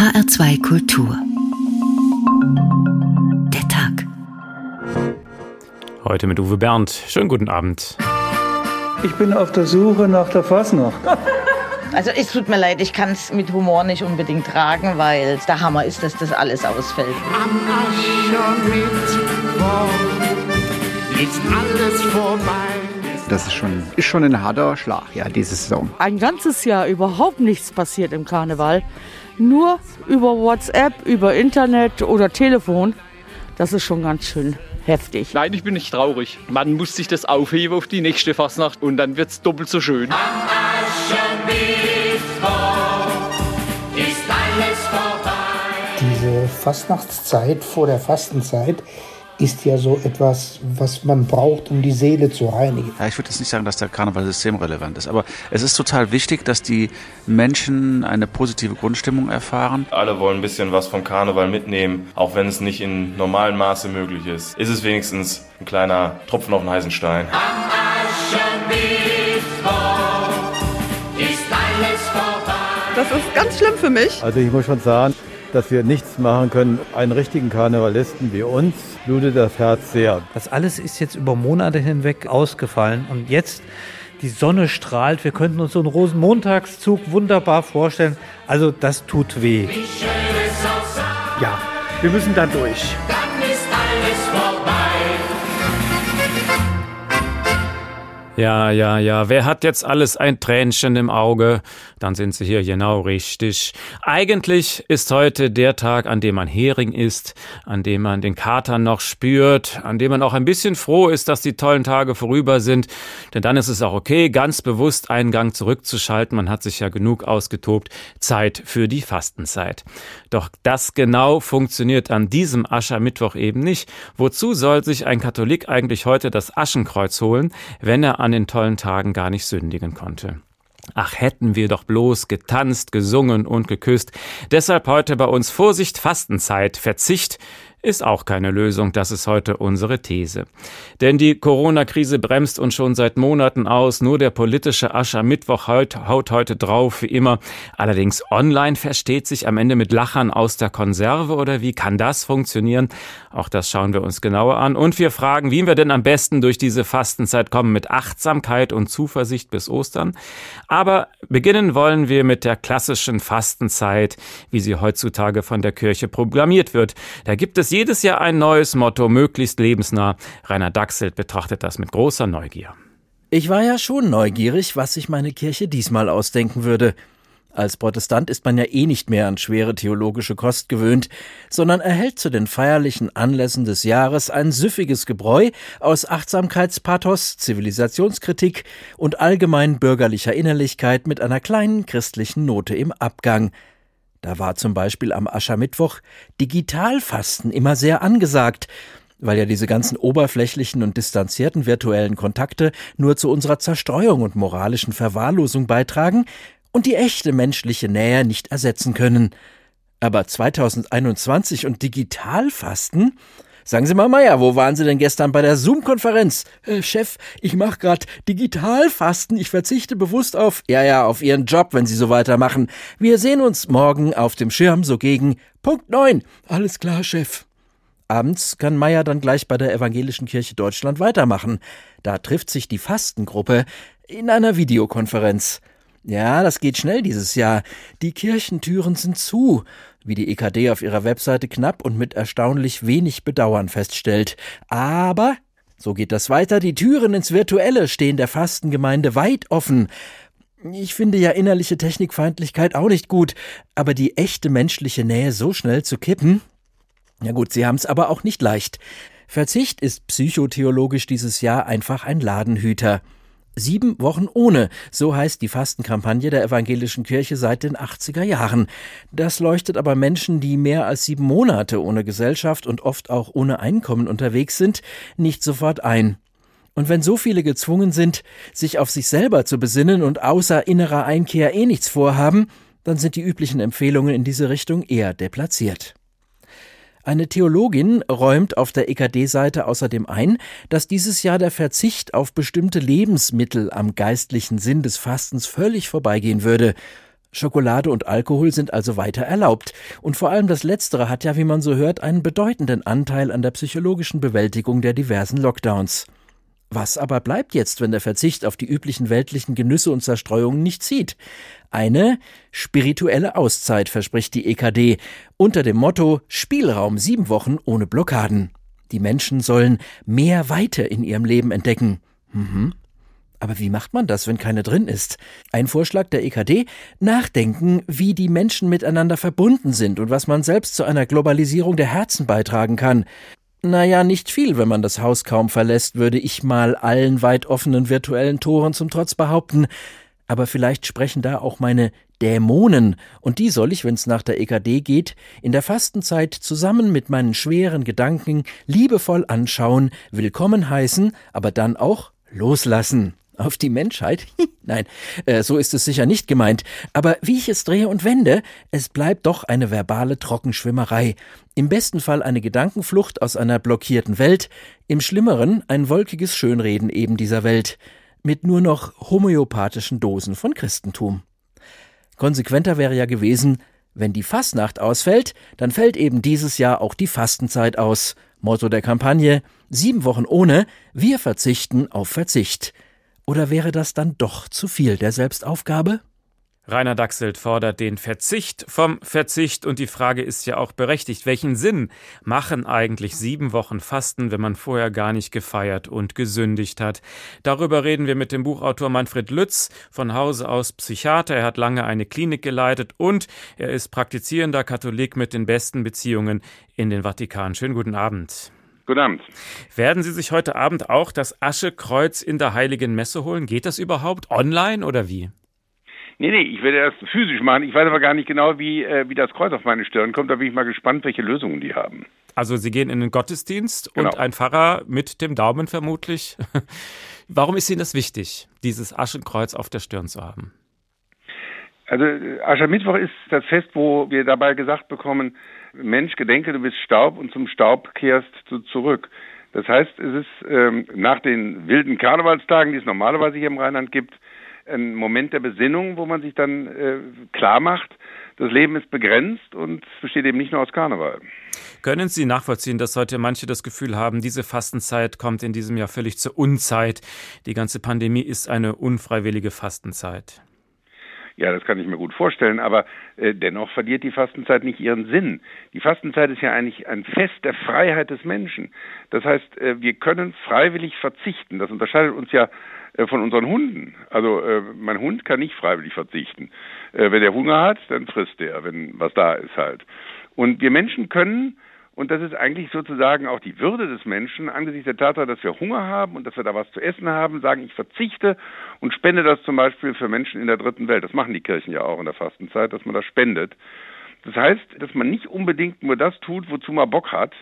HR2 Kultur. Der Tag. Heute mit Uwe Bernd. Schönen guten Abend. Ich bin auf der Suche nach der Fasnacht. Also es tut mir leid, ich kann es mit Humor nicht unbedingt tragen, weil der Hammer ist, dass das alles ausfällt. Am Aschermittwoch ist alles vorbei. Das ist schon, ist schon ein harter Schlag, ja, diese Saison. Ein ganzes Jahr überhaupt nichts passiert im Karneval. Nur über WhatsApp, über Internet oder Telefon. Das ist schon ganz schön heftig. Nein, ich bin nicht traurig. Man muss sich das aufheben auf die nächste Fastnacht und dann wird es doppelt so schön. Diese Fastnachtszeit vor der Fastenzeit ist ja so etwas, was man braucht, um die Seele zu reinigen. Ja, ich würde jetzt nicht sagen, dass der Karneval systemrelevant ist, aber es ist total wichtig, dass die Menschen eine positive Grundstimmung erfahren. Alle wollen ein bisschen was vom Karneval mitnehmen, auch wenn es nicht in normalem Maße möglich ist. Ist es wenigstens ein kleiner Tropfen auf den heißen Stein. Das ist ganz schlimm für mich. Also ich muss schon sagen, dass wir nichts machen können. Einen richtigen Karnevalisten wie uns blutet das Herz sehr. Das alles ist jetzt über Monate hinweg ausgefallen und jetzt die Sonne strahlt. Wir könnten uns so einen Rosenmontagszug wunderbar vorstellen. Also das tut weh. Ja, wir müssen da durch. Ja, ja, ja. Wer hat jetzt alles ein Tränchen im Auge? Dann sind Sie hier genau richtig. Eigentlich ist heute der Tag, an dem man Hering isst, an dem man den Kater noch spürt, an dem man auch ein bisschen froh ist, dass die tollen Tage vorüber sind. Denn dann ist es auch okay, ganz bewusst einen Gang zurückzuschalten. Man hat sich ja genug ausgetobt. Zeit für die Fastenzeit. Doch das genau funktioniert an diesem Aschermittwoch eben nicht. Wozu soll sich ein Katholik eigentlich heute das Aschenkreuz holen, wenn er an den tollen Tagen gar nicht sündigen konnte. Ach, hätten wir doch bloß getanzt, gesungen und geküsst. Deshalb heute bei uns Vorsicht, Fastenzeit, Verzicht, ist auch keine Lösung, das ist heute unsere These. Denn die Corona-Krise bremst uns schon seit Monaten aus, nur der politische Aschermittwoch haut, haut heute drauf, wie immer. Allerdings online versteht sich am Ende mit Lachern aus der Konserve oder wie kann das funktionieren? Auch das schauen wir uns genauer an und wir fragen, wie wir denn am besten durch diese Fastenzeit kommen mit Achtsamkeit und Zuversicht bis Ostern. Aber beginnen wollen wir mit der klassischen Fastenzeit, wie sie heutzutage von der Kirche proklamiert wird. Da gibt es jedes Jahr ein neues Motto, möglichst lebensnah. Rainer Dachselt betrachtet das mit großer Neugier. Ich war ja schon neugierig, was sich meine Kirche diesmal ausdenken würde. Als Protestant ist man ja eh nicht mehr an schwere theologische Kost gewöhnt, sondern erhält zu den feierlichen Anlässen des Jahres ein süffiges Gebräu aus Achtsamkeitspathos, Zivilisationskritik und allgemein bürgerlicher Innerlichkeit mit einer kleinen christlichen Note im Abgang. Da war zum Beispiel am Aschermittwoch Digitalfasten immer sehr angesagt, weil ja diese ganzen oberflächlichen und distanzierten virtuellen Kontakte nur zu unserer Zerstreuung und moralischen Verwahrlosung beitragen und die echte menschliche Nähe nicht ersetzen können. Aber 2021 und Digitalfasten? Sagen Sie mal, Meier, wo waren Sie denn gestern bei der Zoom-Konferenz? Äh, Chef, ich mache gerade Digitalfasten. Ich verzichte bewusst auf, ja, ja, auf Ihren Job, wenn Sie so weitermachen. Wir sehen uns morgen auf dem Schirm so gegen Punkt 9. Alles klar, Chef. Abends kann Meier dann gleich bei der Evangelischen Kirche Deutschland weitermachen. Da trifft sich die Fastengruppe in einer Videokonferenz. Ja, das geht schnell dieses Jahr. Die Kirchentüren sind zu, wie die EKD auf ihrer Webseite knapp und mit erstaunlich wenig Bedauern feststellt. Aber, so geht das weiter, die Türen ins Virtuelle stehen der Fastengemeinde weit offen. Ich finde ja innerliche Technikfeindlichkeit auch nicht gut, aber die echte menschliche Nähe so schnell zu kippen? Ja gut, Sie haben's aber auch nicht leicht. Verzicht ist psychotheologisch dieses Jahr einfach ein Ladenhüter. Sieben Wochen ohne, so heißt die Fastenkampagne der evangelischen Kirche seit den 80er Jahren. Das leuchtet aber Menschen, die mehr als sieben Monate ohne Gesellschaft und oft auch ohne Einkommen unterwegs sind, nicht sofort ein. Und wenn so viele gezwungen sind, sich auf sich selber zu besinnen und außer innerer Einkehr eh nichts vorhaben, dann sind die üblichen Empfehlungen in diese Richtung eher deplatziert. Eine Theologin räumt auf der EKD-Seite außerdem ein, dass dieses Jahr der Verzicht auf bestimmte Lebensmittel am geistlichen Sinn des Fastens völlig vorbeigehen würde. Schokolade und Alkohol sind also weiter erlaubt. Und vor allem das Letztere hat ja, wie man so hört, einen bedeutenden Anteil an der psychologischen Bewältigung der diversen Lockdowns. Was aber bleibt jetzt, wenn der Verzicht auf die üblichen weltlichen Genüsse und Zerstreuungen nicht zieht? Eine spirituelle Auszeit verspricht die EKD unter dem Motto Spielraum sieben Wochen ohne Blockaden. Die Menschen sollen mehr Weite in ihrem Leben entdecken. Mhm. Aber wie macht man das, wenn keine drin ist? Ein Vorschlag der EKD? Nachdenken, wie die Menschen miteinander verbunden sind und was man selbst zu einer Globalisierung der Herzen beitragen kann. Naja, nicht viel, wenn man das Haus kaum verlässt, würde ich mal allen weit offenen virtuellen Toren zum Trotz behaupten. Aber vielleicht sprechen da auch meine Dämonen, und die soll ich, wenn's nach der EKD geht, in der Fastenzeit zusammen mit meinen schweren Gedanken liebevoll anschauen, willkommen heißen, aber dann auch loslassen auf die Menschheit? Nein, äh, so ist es sicher nicht gemeint. Aber wie ich es drehe und wende, es bleibt doch eine verbale Trockenschwimmerei. Im besten Fall eine Gedankenflucht aus einer blockierten Welt, im schlimmeren ein wolkiges Schönreden eben dieser Welt, mit nur noch homöopathischen Dosen von Christentum. Konsequenter wäre ja gewesen, wenn die Fastnacht ausfällt, dann fällt eben dieses Jahr auch die Fastenzeit aus. Motto der Kampagne: Sieben Wochen ohne, wir verzichten auf Verzicht. Oder wäre das dann doch zu viel der Selbstaufgabe? Rainer Dachselt fordert den Verzicht vom Verzicht und die Frage ist ja auch berechtigt, welchen Sinn machen eigentlich sieben Wochen Fasten, wenn man vorher gar nicht gefeiert und gesündigt hat? Darüber reden wir mit dem Buchautor Manfred Lütz, von Hause aus Psychiater. Er hat lange eine Klinik geleitet und er ist praktizierender Katholik mit den besten Beziehungen in den Vatikan. Schönen guten Abend. Guten Abend. Werden Sie sich heute Abend auch das Aschekreuz in der Heiligen Messe holen? Geht das überhaupt online oder wie? Nee, nee, ich werde das physisch machen. Ich weiß aber gar nicht genau, wie, äh, wie das Kreuz auf meine Stirn kommt. Da bin ich mal gespannt, welche Lösungen die haben. Also Sie gehen in den Gottesdienst genau. und ein Pfarrer mit dem Daumen vermutlich. Warum ist Ihnen das wichtig, dieses Aschenkreuz auf der Stirn zu haben? Also Aschermittwoch ist das Fest, wo wir dabei gesagt bekommen, Mensch, gedenke, du bist Staub und zum Staub kehrst du zurück. Das heißt, es ist ähm, nach den wilden Karnevalstagen, die es normalerweise hier im Rheinland gibt, ein Moment der Besinnung, wo man sich dann äh, klar macht, das Leben ist begrenzt und es besteht eben nicht nur aus Karneval. Können Sie nachvollziehen, dass heute manche das Gefühl haben, diese Fastenzeit kommt in diesem Jahr völlig zur Unzeit? Die ganze Pandemie ist eine unfreiwillige Fastenzeit. Ja, das kann ich mir gut vorstellen, aber äh, dennoch verliert die Fastenzeit nicht ihren Sinn. Die Fastenzeit ist ja eigentlich ein Fest der Freiheit des Menschen. Das heißt, äh, wir können freiwillig verzichten. Das unterscheidet uns ja äh, von unseren Hunden. Also äh, mein Hund kann nicht freiwillig verzichten. Äh, wenn er Hunger hat, dann frisst er, wenn was da ist halt. Und wir Menschen können und das ist eigentlich sozusagen auch die Würde des Menschen angesichts der Tatsache, dass wir Hunger haben und dass wir da was zu essen haben, sagen, ich verzichte und spende das zum Beispiel für Menschen in der dritten Welt. Das machen die Kirchen ja auch in der Fastenzeit, dass man das spendet. Das heißt, dass man nicht unbedingt nur das tut, wozu man Bock hat,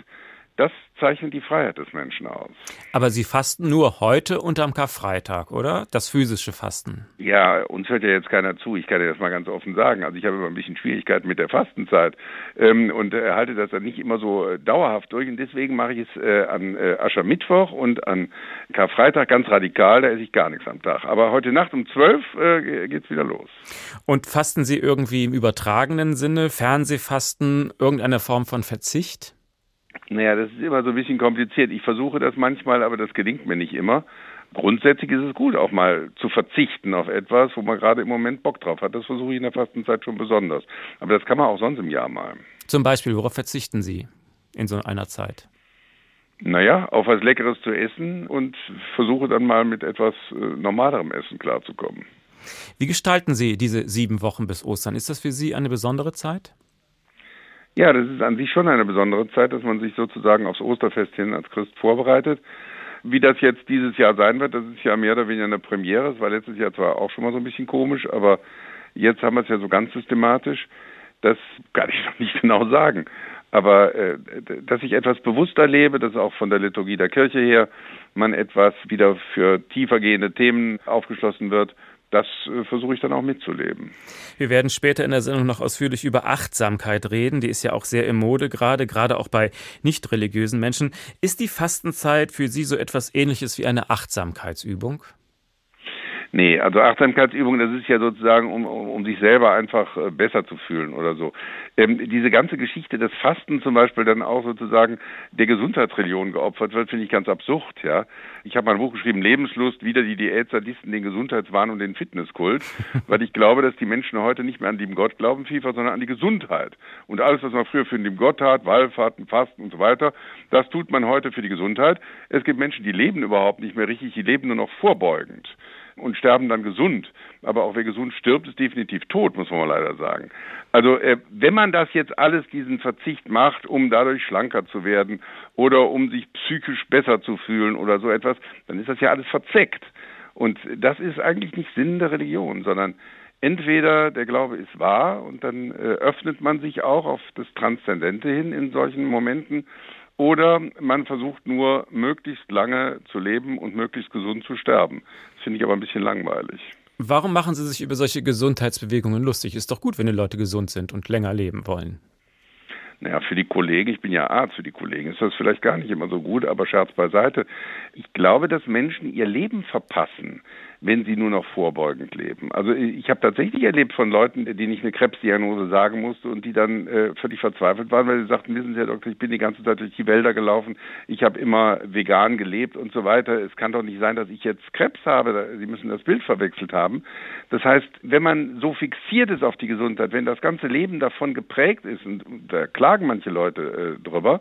das zeichnet die Freiheit des Menschen aus. Aber Sie fasten nur heute und am Karfreitag, oder? Das physische Fasten. Ja, uns hört ja jetzt keiner zu. Ich kann dir das mal ganz offen sagen. Also ich habe immer ein bisschen Schwierigkeiten mit der Fastenzeit ähm, und äh, halte das dann nicht immer so äh, dauerhaft durch. Und deswegen mache ich es äh, an äh, Aschermittwoch und an Karfreitag ganz radikal. Da esse ich gar nichts am Tag. Aber heute Nacht um zwölf äh, geht's wieder los. Und fasten Sie irgendwie im übertragenen Sinne, Fernsehfasten, irgendeine Form von Verzicht? Naja, das ist immer so ein bisschen kompliziert. Ich versuche das manchmal, aber das gelingt mir nicht immer. Grundsätzlich ist es gut, auch mal zu verzichten auf etwas, wo man gerade im Moment Bock drauf hat. Das versuche ich in der Fastenzeit schon besonders. Aber das kann man auch sonst im Jahr mal. Zum Beispiel, worauf verzichten Sie in so einer Zeit? Naja, auf was Leckeres zu essen und versuche dann mal mit etwas äh, normalerem Essen klarzukommen. Wie gestalten Sie diese sieben Wochen bis Ostern? Ist das für Sie eine besondere Zeit? Ja, das ist an sich schon eine besondere Zeit, dass man sich sozusagen aufs Osterfest hin als Christ vorbereitet. Wie das jetzt dieses Jahr sein wird, das ist ja mehr oder weniger eine Premiere. Es war letztes Jahr zwar auch schon mal so ein bisschen komisch, aber jetzt haben wir es ja so ganz systematisch. Das kann ich noch nicht genau sagen. Aber äh, dass ich etwas bewusster lebe, dass auch von der Liturgie der Kirche her man etwas wieder für tiefergehende Themen aufgeschlossen wird, das äh, versuche ich dann auch mitzuleben. Wir werden später in der Sendung noch ausführlich über Achtsamkeit reden. Die ist ja auch sehr im Mode gerade, gerade auch bei nicht religiösen Menschen. Ist die Fastenzeit für Sie so etwas ähnliches wie eine Achtsamkeitsübung? Nee, also Achtsamkeitsübung, das ist ja sozusagen, um, um, um sich selber einfach äh, besser zu fühlen oder so. Ähm, diese ganze Geschichte des Fasten zum Beispiel dann auch sozusagen der Gesundheitsreligion geopfert wird, finde ich ganz absurd, ja. Ich habe mal ein Buch geschrieben, Lebenslust, wieder die Diätsadisten, den Gesundheitswahn und den Fitnesskult, weil ich glaube, dass die Menschen heute nicht mehr an lieben Gott glauben, FIFA, sondern an die Gesundheit. Und alles, was man früher für den lieben Gott tat, Wallfahrten, Fasten und so weiter, das tut man heute für die Gesundheit. Es gibt Menschen, die leben überhaupt nicht mehr richtig, die leben nur noch vorbeugend und sterben dann gesund. Aber auch wer gesund stirbt, ist definitiv tot, muss man mal leider sagen. Also äh, wenn man das jetzt alles, diesen Verzicht macht, um dadurch schlanker zu werden oder um sich psychisch besser zu fühlen oder so etwas, dann ist das ja alles verzeckt. Und das ist eigentlich nicht Sinn der Religion, sondern entweder der Glaube ist wahr und dann äh, öffnet man sich auch auf das Transzendente hin in solchen Momenten oder man versucht nur möglichst lange zu leben und möglichst gesund zu sterben. Finde ich aber ein bisschen langweilig. Warum machen Sie sich über solche Gesundheitsbewegungen lustig? Ist doch gut, wenn die Leute gesund sind und länger leben wollen. Naja, für die Kollegen, ich bin ja Arzt, für die Kollegen ist das vielleicht gar nicht immer so gut, aber Scherz beiseite. Ich glaube, dass Menschen ihr Leben verpassen, wenn sie nur noch vorbeugend leben. Also ich habe tatsächlich erlebt von Leuten, denen ich eine Krebsdiagnose sagen musste und die dann äh, völlig verzweifelt waren, weil sie sagten, wissen Sie, Herr Doktor, ich bin die ganze Zeit durch die Wälder gelaufen, ich habe immer vegan gelebt und so weiter. Es kann doch nicht sein, dass ich jetzt Krebs habe. Sie müssen das Bild verwechselt haben. Das heißt, wenn man so fixiert ist auf die Gesundheit, wenn das ganze Leben davon geprägt ist, und da klagen manche Leute äh, drüber,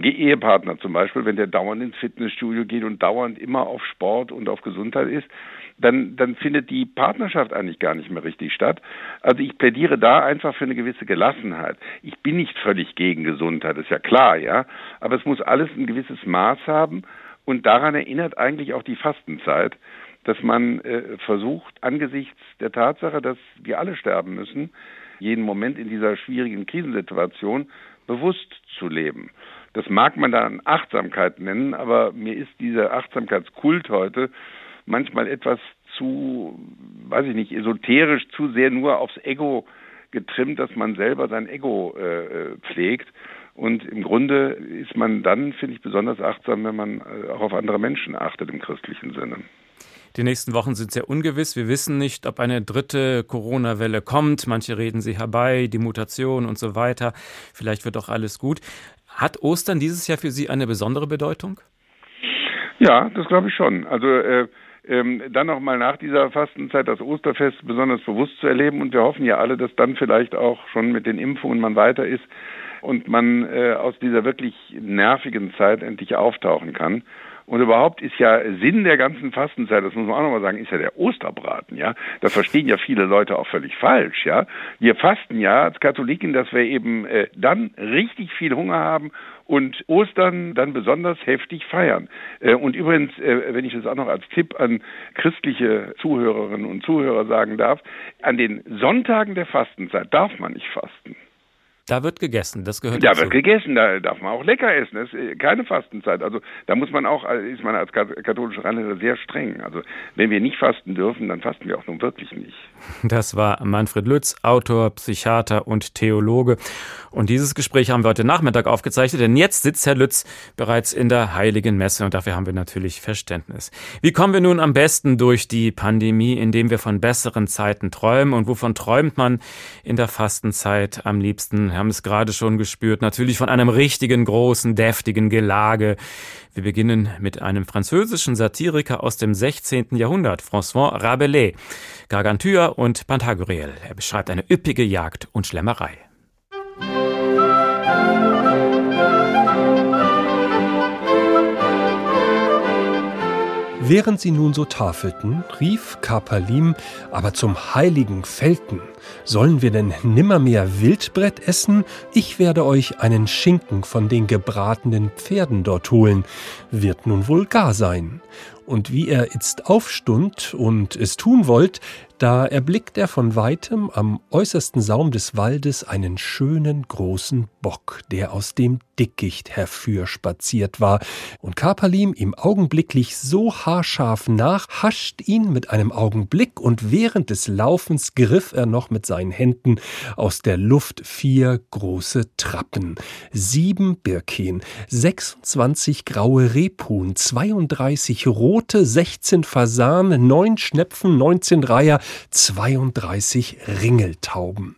Ehepartner zum Beispiel, wenn der dauernd ins Fitnessstudio geht und dauernd immer auf Sport und auf Gesundheit ist, dann, dann findet die Partnerschaft eigentlich gar nicht mehr richtig statt. Also ich plädiere da einfach für eine gewisse Gelassenheit. Ich bin nicht völlig gegen Gesundheit, ist ja klar, ja. Aber es muss alles ein gewisses Maß haben und daran erinnert eigentlich auch die Fastenzeit, dass man äh, versucht, angesichts der Tatsache, dass wir alle sterben müssen, jeden Moment in dieser schwierigen Krisensituation bewusst zu leben. Das mag man dann Achtsamkeit nennen, aber mir ist dieser Achtsamkeitskult heute manchmal etwas zu, weiß ich nicht, esoterisch, zu sehr nur aufs Ego getrimmt, dass man selber sein Ego äh, pflegt. Und im Grunde ist man dann, finde ich, besonders achtsam, wenn man äh, auch auf andere Menschen achtet im christlichen Sinne. Die nächsten Wochen sind sehr ungewiss. Wir wissen nicht, ob eine dritte Corona-Welle kommt. Manche reden sie herbei, die Mutation und so weiter. Vielleicht wird auch alles gut. Hat Ostern dieses Jahr für Sie eine besondere Bedeutung? Ja, das glaube ich schon. Also äh, ähm, dann nochmal nach dieser Fastenzeit das Osterfest besonders bewusst zu erleben. Und wir hoffen ja alle, dass dann vielleicht auch schon mit den Impfungen man weiter ist und man äh, aus dieser wirklich nervigen Zeit endlich auftauchen kann. Und überhaupt ist ja Sinn der ganzen Fastenzeit, das muss man auch nochmal sagen, ist ja der Osterbraten, ja. Da verstehen ja viele Leute auch völlig falsch, ja. Wir fasten ja als Katholiken, dass wir eben äh, dann richtig viel Hunger haben und Ostern dann besonders heftig feiern. Äh, und übrigens, äh, wenn ich das auch noch als Tipp an christliche Zuhörerinnen und Zuhörer sagen darf, an den Sonntagen der Fastenzeit darf man nicht fasten. Da wird gegessen, das gehört Da dazu. wird gegessen, da darf man auch lecker essen. Das ist keine Fastenzeit. Also da muss man auch, äh, ist man als katholischer Rheinländer sehr streng. Also wenn wir nicht fasten dürfen, dann fasten wir auch nun wirklich nicht. Das war Manfred Lütz, Autor, Psychiater und Theologe. Und dieses Gespräch haben wir heute Nachmittag aufgezeichnet, denn jetzt sitzt Herr Lütz bereits in der Heiligen Messe und dafür haben wir natürlich Verständnis. Wie kommen wir nun am besten durch die Pandemie, indem wir von besseren Zeiten träumen? Und wovon träumt man in der Fastenzeit am liebsten? Wir haben es gerade schon gespürt, natürlich von einem richtigen, großen, deftigen Gelage. Wir beginnen mit einem französischen Satiriker aus dem 16. Jahrhundert, François Rabelais. Gargantua und Pantagruel. Er beschreibt eine üppige Jagd und Schlemmerei. Während sie nun so tafelten, rief Kapalim, aber zum heiligen Felten, sollen wir denn nimmermehr Wildbrett essen? Ich werde euch einen Schinken von den gebratenen Pferden dort holen, wird nun wohl gar sein. Und wie er itzt aufstund und es tun wollt, da erblickt er von weitem am äußersten Saum des Waldes einen schönen großen Bock, der aus dem Dickicht herfürspaziert war, und Kapalim ihm augenblicklich so haarscharf nach, hascht ihn mit einem Augenblick, und während des Laufens griff er noch mit seinen Händen aus der Luft vier große Trappen, sieben Birken, 26 graue Rebhuhn, 32 rote Rote, 16 Fasan, 9 Schnepfen, 19 Reiher, 32 Ringeltauben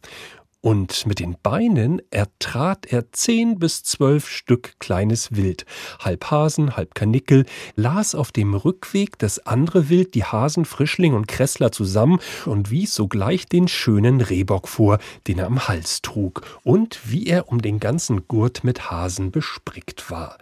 und mit den Beinen ertrat er zehn bis zwölf Stück kleines Wild, halb Hasen, halb Kanickel, las auf dem Rückweg das andere Wild, die Hasen, Frischling und Kressler zusammen und wies sogleich den schönen Rehbock vor, den er am Hals trug, und wie er um den ganzen Gurt mit Hasen besprickt war.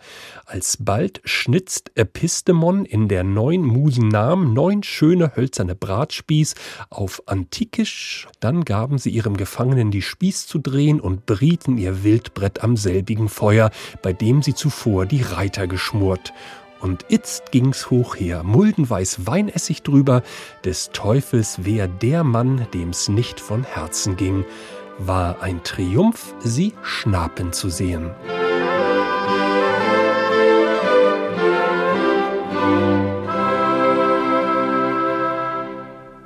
Alsbald schnitzt Epistemon in der neun Musen Namen neun schöne hölzerne Bratspieß auf Antikisch, dann gaben sie ihrem Gefangenen die Spieß zu drehen und brieten ihr Wildbrett am selbigen Feuer, bei dem sie zuvor die Reiter geschmort. Und itzt ging's hoch her, muldenweiß Weinessig drüber, des Teufels wer der Mann, dem's nicht von Herzen ging, war ein Triumph, sie schnapen zu sehen.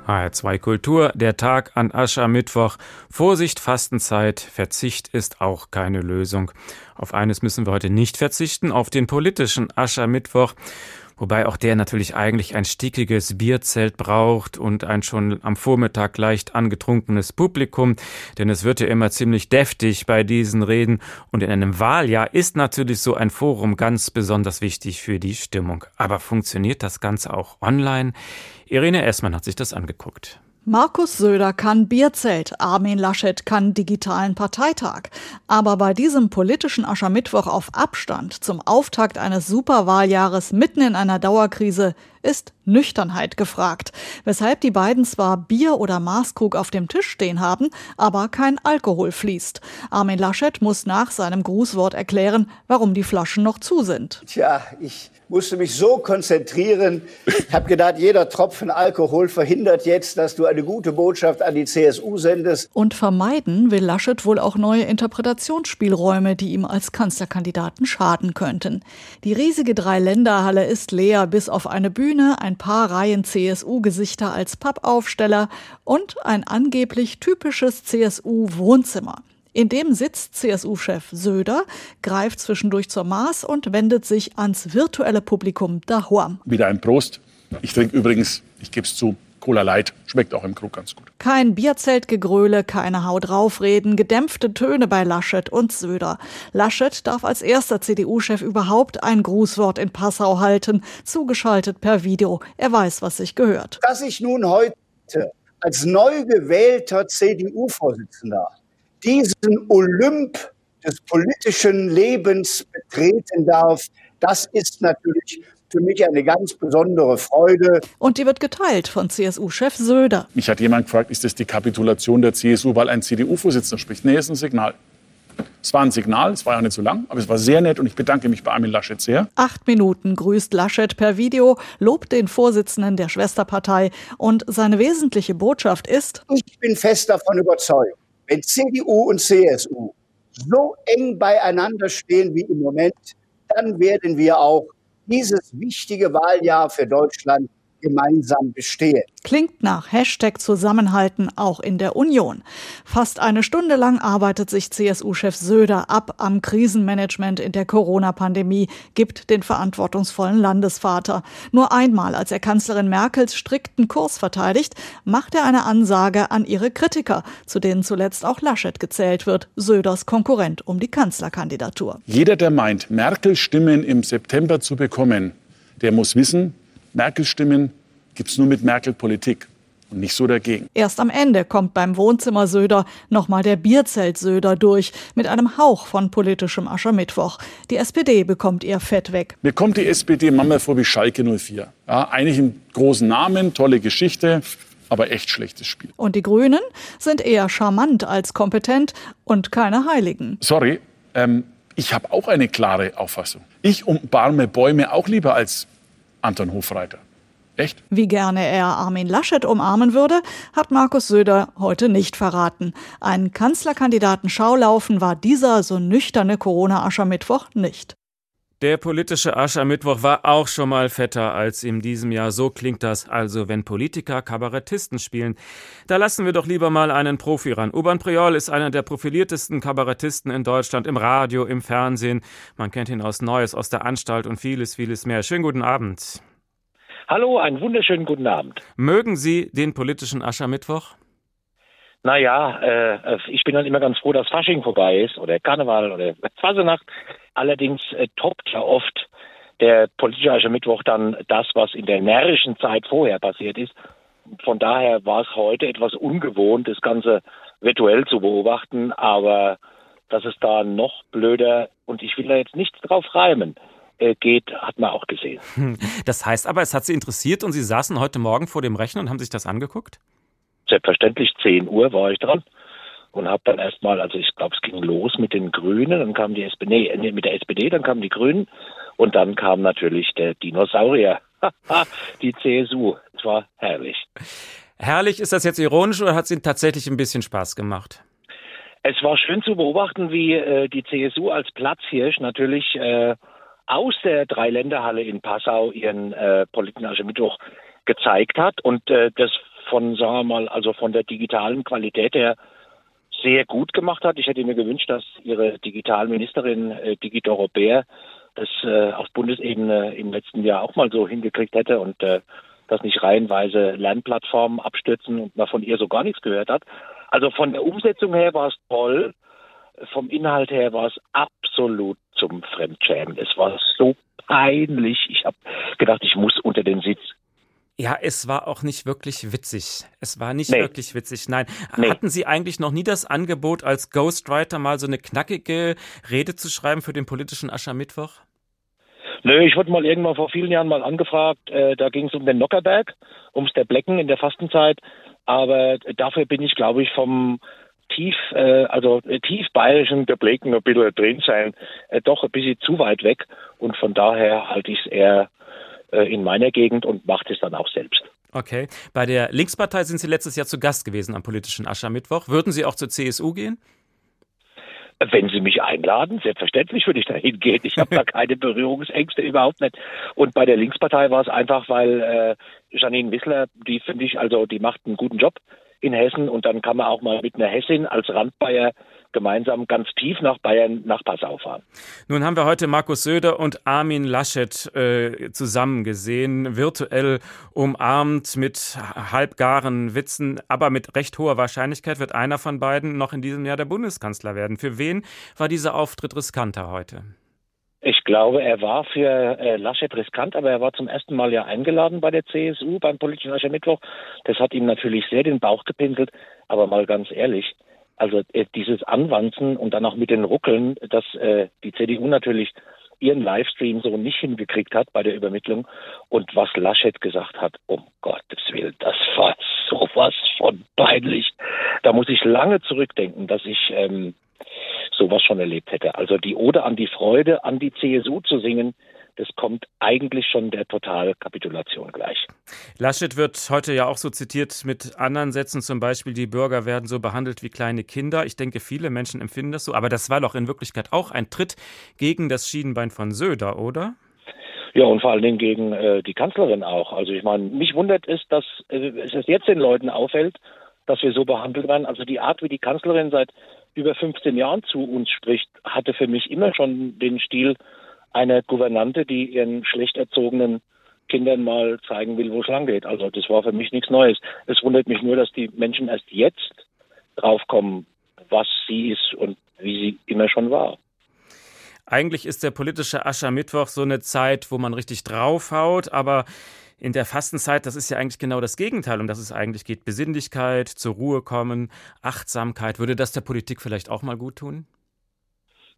HR2 Kultur, der Tag an Aschermittwoch. Vorsicht, Fastenzeit, Verzicht ist auch keine Lösung. Auf eines müssen wir heute nicht verzichten, auf den politischen Aschermittwoch. Wobei auch der natürlich eigentlich ein stickiges Bierzelt braucht und ein schon am Vormittag leicht angetrunkenes Publikum, denn es wird ja immer ziemlich deftig bei diesen Reden und in einem Wahljahr ist natürlich so ein Forum ganz besonders wichtig für die Stimmung. Aber funktioniert das Ganze auch online? Irene Essmann hat sich das angeguckt. Markus Söder kann Bierzelt, Armin Laschet kann digitalen Parteitag. Aber bei diesem politischen Aschermittwoch auf Abstand zum Auftakt eines Superwahljahres mitten in einer Dauerkrise ist Nüchternheit gefragt, weshalb die beiden zwar Bier oder Maßkrug auf dem Tisch stehen haben, aber kein Alkohol fließt. Armin Laschet muss nach seinem Grußwort erklären, warum die Flaschen noch zu sind. Tja, ich musste mich so konzentrieren. Ich habe gedacht, jeder Tropfen Alkohol verhindert jetzt, dass du eine gute Botschaft an die CSU sendest. Und vermeiden will Laschet wohl auch neue Interpretationsspielräume, die ihm als Kanzlerkandidaten schaden könnten. Die riesige Dreiländerhalle ist leer, bis auf eine Bühne, ein paar Reihen CSU-Gesichter als Pappaufsteller und ein angeblich typisches CSU-Wohnzimmer. In dem sitzt CSU-Chef Söder, greift zwischendurch zur Maß und wendet sich ans virtuelle Publikum dahoam. Wieder ein Prost. Ich trinke übrigens, ich gebe es zu, Cola Light. Schmeckt auch im Krug ganz gut. Kein Bierzeltgegröle, keine Haut draufreden, gedämpfte Töne bei Laschet und Söder. Laschet darf als erster CDU-Chef überhaupt ein Grußwort in Passau halten, zugeschaltet per Video. Er weiß, was sich gehört. Dass ich nun heute als neu gewählter CDU-Vorsitzender diesen Olymp des politischen Lebens betreten darf, das ist natürlich für mich eine ganz besondere Freude. Und die wird geteilt von CSU-Chef Söder. Mich hat jemand gefragt, ist das die Kapitulation der CSU, weil ein CDU-Vorsitzender spricht? Nee, ist ein Signal. Es war ein Signal, es war ja nicht so lang, aber es war sehr nett und ich bedanke mich bei Armin Laschet sehr. Acht Minuten grüßt Laschet per Video, lobt den Vorsitzenden der Schwesterpartei und seine wesentliche Botschaft ist: Ich bin fest davon überzeugt, wenn CDU und CSU so eng beieinander stehen wie im Moment, dann werden wir auch dieses wichtige Wahljahr für Deutschland gemeinsam bestehen. Klingt nach Hashtag Zusammenhalten auch in der Union. Fast eine Stunde lang arbeitet sich CSU-Chef Söder ab am Krisenmanagement in der Corona-Pandemie, gibt den verantwortungsvollen Landesvater. Nur einmal, als er Kanzlerin Merkels strikten Kurs verteidigt, macht er eine Ansage an ihre Kritiker, zu denen zuletzt auch Laschet gezählt wird, Söders Konkurrent um die Kanzlerkandidatur. Jeder, der meint, Merkel Stimmen im September zu bekommen, der muss wissen, Merkel-Stimmen gibt es nur mit Merkel-Politik und nicht so dagegen. Erst am Ende kommt beim Wohnzimmer Söder nochmal der Bierzelt Söder durch, mit einem Hauch von politischem Aschermittwoch. Die SPD bekommt ihr Fett weg. Mir kommt die SPD manchmal vor wie Schalke 04. Ja, eigentlich einen großen Namen, tolle Geschichte, aber echt schlechtes Spiel. Und die Grünen sind eher charmant als kompetent und keine Heiligen. Sorry, ähm, ich habe auch eine klare Auffassung. Ich umarme Bäume auch lieber als Anton Hofreiter. Echt? Wie gerne er Armin Laschet umarmen würde, hat Markus Söder heute nicht verraten. Ein Kanzlerkandidaten Schaulaufen war dieser so nüchterne Corona-Aschermittwoch nicht. Der politische Aschermittwoch war auch schon mal fetter als in diesem Jahr. So klingt das also, wenn Politiker Kabarettisten spielen. Da lassen wir doch lieber mal einen Profi ran. Urban Priol ist einer der profiliertesten Kabarettisten in Deutschland, im Radio, im Fernsehen. Man kennt ihn aus Neues, aus der Anstalt und vieles, vieles mehr. Schönen guten Abend. Hallo, einen wunderschönen guten Abend. Mögen Sie den politischen Aschermittwoch? Naja, äh, ich bin dann immer ganz froh, dass Fasching vorbei ist oder Karneval oder Fasenacht. Allerdings äh, toppt ja oft der politische Aschermittwoch dann das, was in der närrischen Zeit vorher passiert ist. Von daher war es heute etwas ungewohnt, das Ganze virtuell zu beobachten, aber dass es da noch blöder, und ich will da jetzt nichts drauf reimen, äh, geht, hat man auch gesehen. Das heißt aber, es hat Sie interessiert und Sie saßen heute Morgen vor dem Rechner und haben sich das angeguckt? Selbstverständlich, 10 Uhr war ich dran und habe dann erstmal, also ich glaube, es ging los mit den Grünen, dann kam die SPD, nee, mit der SPD, dann kamen die Grünen und dann kam natürlich der Dinosaurier, die CSU. Es war herrlich. Herrlich, ist das jetzt ironisch oder hat es Ihnen tatsächlich ein bisschen Spaß gemacht? Es war schön zu beobachten, wie äh, die CSU als Platzhirsch natürlich äh, aus der Dreiländerhalle in Passau ihren äh, politischen Aschermittwoch gezeigt hat und äh, das von, sagen wir mal, also von der digitalen Qualität her sehr gut gemacht hat. Ich hätte mir gewünscht, dass ihre Digitalministerin äh, Digito Robert das äh, auf Bundesebene im letzten Jahr auch mal so hingekriegt hätte und äh, dass nicht reihenweise Lernplattformen abstürzen und man von ihr so gar nichts gehört hat. Also von der Umsetzung her war es toll, vom Inhalt her war es absolut zum Fremdschämen. Es war so peinlich. Ich habe gedacht, ich muss unter den Sitz. Ja, es war auch nicht wirklich witzig. Es war nicht nee. wirklich witzig. Nein. Nee. Hatten Sie eigentlich noch nie das Angebot, als Ghostwriter mal so eine knackige Rede zu schreiben für den politischen Aschermittwoch? Nö, ich wurde mal irgendwann vor vielen Jahren mal angefragt, äh, da ging es um den Nockerberg, ums der Blecken in der Fastenzeit. Aber dafür bin ich, glaube ich, vom tief, äh, also äh, tief bayerischen der Blecken ein bisschen drin sein, äh, doch ein bisschen zu weit weg. Und von daher halte ich es eher in meiner Gegend und mache es dann auch selbst. Okay. Bei der Linkspartei sind Sie letztes Jahr zu Gast gewesen am politischen Aschermittwoch. Würden Sie auch zur CSU gehen? Wenn Sie mich einladen, selbstverständlich würde ich da hingehen. Ich habe da keine Berührungsängste, überhaupt nicht. Und bei der Linkspartei war es einfach, weil äh, Janine Wissler, die finde ich, also die macht einen guten Job in Hessen und dann kann man auch mal mit einer Hessin als Randbayer gemeinsam ganz tief nach Bayern, nach Passau fahren. Nun haben wir heute Markus Söder und Armin Laschet äh, zusammen gesehen, virtuell umarmt mit halbgaren Witzen, aber mit recht hoher Wahrscheinlichkeit wird einer von beiden noch in diesem Jahr der Bundeskanzler werden. Für wen war dieser Auftritt riskanter heute? Ich glaube, er war für äh, Laschet riskant, aber er war zum ersten Mal ja eingeladen bei der CSU beim politischen Aschermittwoch. Das hat ihm natürlich sehr den Bauch gepinselt. Aber mal ganz ehrlich, also äh, dieses Anwanzen und dann auch mit den Ruckeln, dass äh, die CDU natürlich ihren Livestream so nicht hingekriegt hat bei der Übermittlung und was Laschet gesagt hat, um Gottes Willen, das war sowas von peinlich. Da muss ich lange zurückdenken, dass ich ähm, sowas schon erlebt hätte. Also die Ode an die Freude, an die CSU zu singen, das kommt eigentlich schon der Totalkapitulation gleich. Laschet wird heute ja auch so zitiert mit anderen Sätzen, zum Beispiel, die Bürger werden so behandelt wie kleine Kinder. Ich denke, viele Menschen empfinden das so, aber das war doch in Wirklichkeit auch ein Tritt gegen das Schienenbein von Söder, oder? Ja, und vor allen Dingen gegen äh, die Kanzlerin auch. Also ich meine, mich wundert es, dass äh, es jetzt den Leuten auffällt, dass wir so behandelt werden. Also die Art, wie die Kanzlerin seit über 15 Jahren zu uns spricht, hatte für mich immer schon den Stil einer Gouvernante, die ihren schlecht erzogenen Kindern mal zeigen will, wo es lang geht. Also das war für mich nichts Neues. Es wundert mich nur, dass die Menschen erst jetzt draufkommen, was sie ist und wie sie immer schon war. Eigentlich ist der politische Aschermittwoch so eine Zeit, wo man richtig draufhaut, aber in der Fastenzeit, das ist ja eigentlich genau das Gegenteil, um das es eigentlich geht. Besinnlichkeit, zur Ruhe kommen, Achtsamkeit. Würde das der Politik vielleicht auch mal gut tun?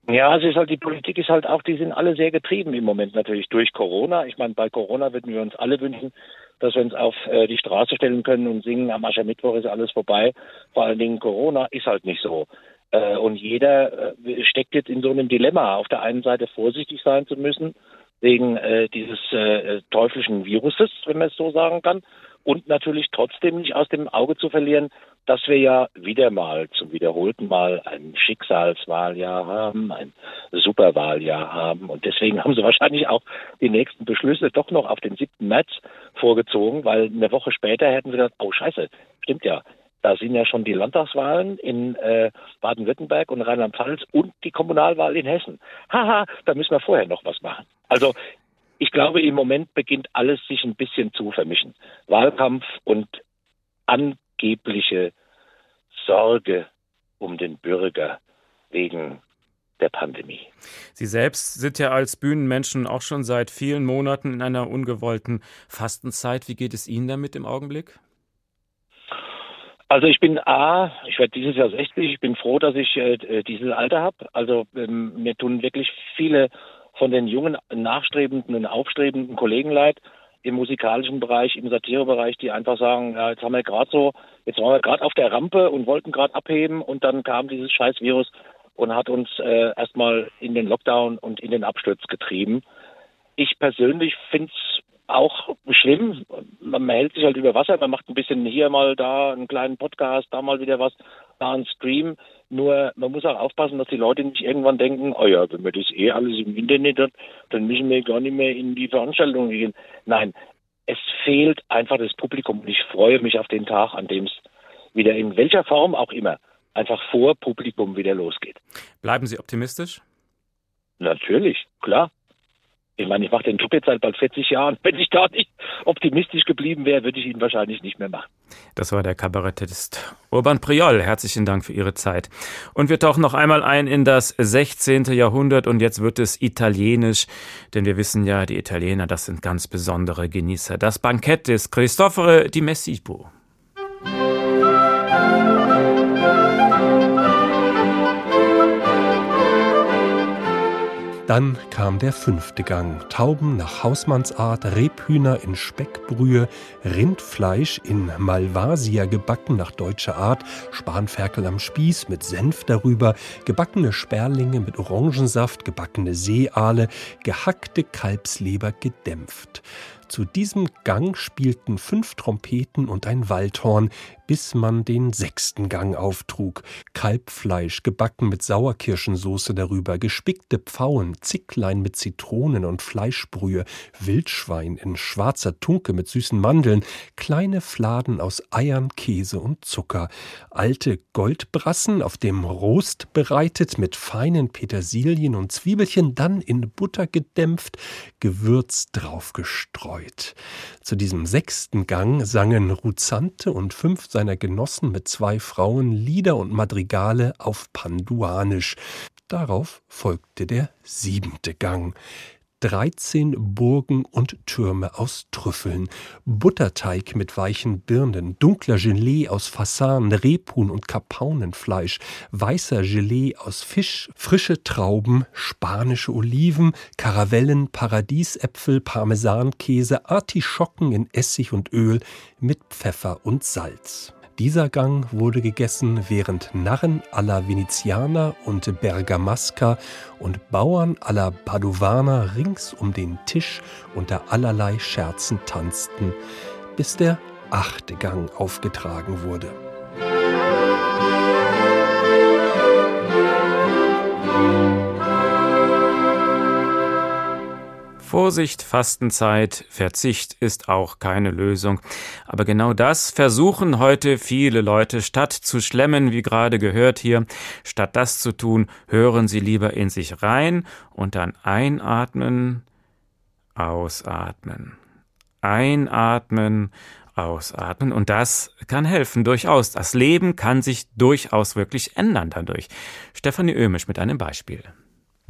Ja, es ist halt, die Politik ist halt auch, die sind alle sehr getrieben im Moment natürlich durch Corona. Ich meine, bei Corona würden wir uns alle wünschen, dass wir uns auf äh, die Straße stellen können und singen, am Aschermittwoch ist alles vorbei. Vor allen Dingen Corona ist halt nicht so. Äh, und jeder äh, steckt jetzt in so einem Dilemma. Auf der einen Seite vorsichtig sein zu müssen, wegen äh, dieses äh, teuflischen Viruses, wenn man es so sagen kann. Und natürlich trotzdem nicht aus dem Auge zu verlieren, dass wir ja wieder mal zum wiederholten Mal ein Schicksalswahljahr haben, ein Superwahljahr haben. Und deswegen haben sie wahrscheinlich auch die nächsten Beschlüsse doch noch auf den 7. März vorgezogen, weil eine Woche später hätten sie gesagt, oh scheiße, stimmt ja, da sind ja schon die Landtagswahlen in äh, Baden-Württemberg und Rheinland-Pfalz und die Kommunalwahl in Hessen. Haha, da müssen wir vorher noch was machen. Also ich glaube, im Moment beginnt alles sich ein bisschen zu vermischen. Wahlkampf und angebliche Sorge um den Bürger wegen der Pandemie. Sie selbst sind ja als Bühnenmenschen auch schon seit vielen Monaten in einer ungewollten Fastenzeit. Wie geht es Ihnen damit im Augenblick? Also ich bin A, ich werde dieses Jahr 60, ich bin froh, dass ich äh, dieses Alter habe. Also ähm, mir tun wirklich viele von den jungen, nachstrebenden und aufstrebenden Kollegen leid im musikalischen Bereich, im Satirebereich, die einfach sagen, ja, jetzt haben wir gerade so, jetzt waren wir gerade auf der Rampe und wollten gerade abheben und dann kam dieses scheiß Virus und hat uns äh, erstmal in den Lockdown und in den Absturz getrieben. Ich persönlich finde es auch schlimm. Man hält sich halt über Wasser, man macht ein bisschen hier mal da einen kleinen Podcast, da mal wieder was, da ein Stream. Nur man muss auch aufpassen, dass die Leute nicht irgendwann denken, oh ja, wenn man das eh alles im Internet hat, dann müssen wir gar nicht mehr in die Veranstaltung gehen. Nein, es fehlt einfach das Publikum und ich freue mich auf den Tag, an dem es wieder in welcher Form auch immer einfach vor Publikum wieder losgeht. Bleiben Sie optimistisch? Natürlich, klar. Ich meine, ich mache den Job jetzt seit bald 40 Jahren. Wenn ich da nicht optimistisch geblieben wäre, würde ich ihn wahrscheinlich nicht mehr machen. Das war der Kabarettist Urban Priol. Herzlichen Dank für Ihre Zeit. Und wir tauchen noch einmal ein in das 16. Jahrhundert und jetzt wird es italienisch, denn wir wissen ja, die Italiener, das sind ganz besondere Genießer. Das Bankett des Cristoforo di Messipo. Dann kam der fünfte Gang. Tauben nach Hausmannsart, Rebhühner in Speckbrühe, Rindfleisch in Malvasia gebacken nach deutscher Art, Spanferkel am Spieß mit Senf darüber, gebackene Sperlinge mit Orangensaft, gebackene Seeaale, gehackte Kalbsleber gedämpft. Zu diesem Gang spielten fünf Trompeten und ein Waldhorn, bis man den sechsten Gang auftrug. Kalbfleisch, gebacken mit Sauerkirschensoße darüber, gespickte Pfauen, Zicklein mit Zitronen und Fleischbrühe, Wildschwein in schwarzer Tunke mit süßen Mandeln, kleine Fladen aus Eiern, Käse und Zucker, alte Goldbrassen auf dem Rost bereitet mit feinen Petersilien und Zwiebelchen, dann in Butter gedämpft, Gewürz draufgestreut. Zu diesem sechsten Gang sangen Ruzante und fünf seiner Genossen mit zwei Frauen Lieder und Madrigale auf Panduanisch. Darauf folgte der siebente Gang. 13 Burgen und Türme aus Trüffeln, Butterteig mit weichen Birnen, dunkler Gelee aus Fasan, Rebhuhn und Kapaunenfleisch, weißer Gelee aus Fisch, frische Trauben, spanische Oliven, Karavellen, Paradiesäpfel, Parmesankäse, Artischocken in Essig und Öl mit Pfeffer und Salz. Dieser Gang wurde gegessen, während Narren alla Venezianer und Bergamasca und Bauern alla Paduvaner rings um den Tisch unter allerlei Scherzen tanzten, bis der achte Gang aufgetragen wurde. Vorsicht, Fastenzeit, Verzicht ist auch keine Lösung. Aber genau das versuchen heute viele Leute. Statt zu schlemmen, wie gerade gehört hier, statt das zu tun, hören sie lieber in sich rein und dann einatmen, ausatmen. Einatmen, ausatmen. Und das kann helfen, durchaus. Das Leben kann sich durchaus wirklich ändern dadurch. Stefanie Oehmisch mit einem Beispiel.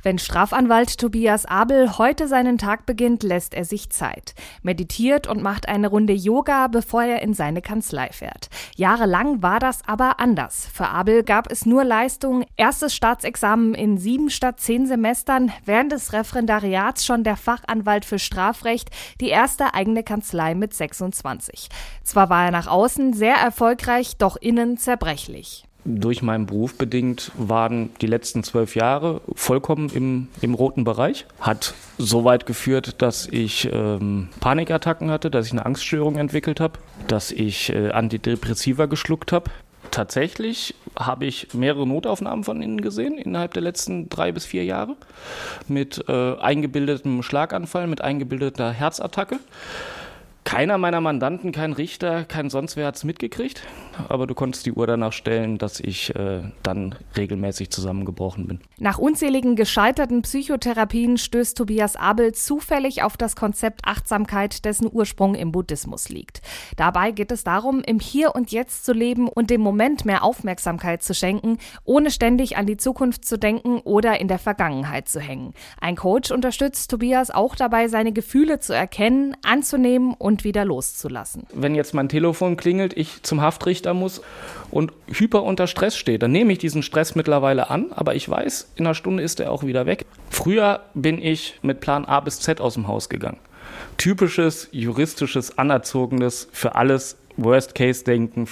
Wenn Strafanwalt Tobias Abel heute seinen Tag beginnt, lässt er sich Zeit, meditiert und macht eine Runde Yoga, bevor er in seine Kanzlei fährt. Jahrelang war das aber anders. Für Abel gab es nur Leistung, erstes Staatsexamen in sieben statt zehn Semestern, während des Referendariats schon der Fachanwalt für Strafrecht, die erste eigene Kanzlei mit 26. Zwar war er nach außen sehr erfolgreich, doch innen zerbrechlich durch meinen Beruf bedingt waren die letzten zwölf Jahre vollkommen im, im roten Bereich. Hat so weit geführt, dass ich ähm, Panikattacken hatte, dass ich eine Angststörung entwickelt habe, dass ich äh, Antidepressiva geschluckt habe. Tatsächlich habe ich mehrere Notaufnahmen von Ihnen gesehen innerhalb der letzten drei bis vier Jahre mit äh, eingebildetem Schlaganfall, mit eingebildeter Herzattacke. Keiner meiner Mandanten, kein Richter, kein sonst wer hat es mitgekriegt. Aber du konntest die Uhr danach stellen, dass ich äh, dann regelmäßig zusammengebrochen bin. Nach unzähligen gescheiterten Psychotherapien stößt Tobias Abel zufällig auf das Konzept Achtsamkeit, dessen Ursprung im Buddhismus liegt. Dabei geht es darum, im Hier und Jetzt zu leben und dem Moment mehr Aufmerksamkeit zu schenken, ohne ständig an die Zukunft zu denken oder in der Vergangenheit zu hängen. Ein Coach unterstützt Tobias auch dabei, seine Gefühle zu erkennen, anzunehmen und wieder loszulassen. Wenn jetzt mein Telefon klingelt, ich zum Haftrichter muss und hyper unter Stress steht, dann nehme ich diesen Stress mittlerweile an, aber ich weiß, in einer Stunde ist er auch wieder weg. Früher bin ich mit Plan A bis Z aus dem Haus gegangen. Typisches juristisches, anerzogenes, für alles Worst-Case-Denken.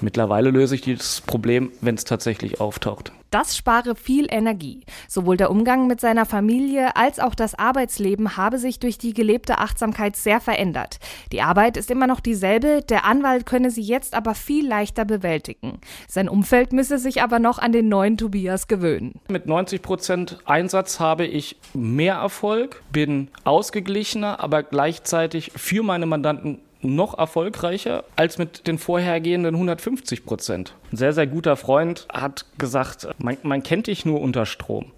Mittlerweile löse ich dieses Problem, wenn es tatsächlich auftaucht. Das spare viel Energie. Sowohl der Umgang mit seiner Familie als auch das Arbeitsleben habe sich durch die gelebte Achtsamkeit sehr verändert. Die Arbeit ist immer noch dieselbe, der Anwalt könne sie jetzt aber viel leichter bewältigen. Sein Umfeld müsse sich aber noch an den neuen Tobias gewöhnen. Mit 90 Prozent Einsatz habe ich mehr Erfolg, bin ausgeglichener, aber gleichzeitig für meine Mandanten noch erfolgreicher als mit den vorhergehenden 150 Prozent. Ein sehr, sehr guter Freund hat gesagt, man, man kennt dich nur unter Strom.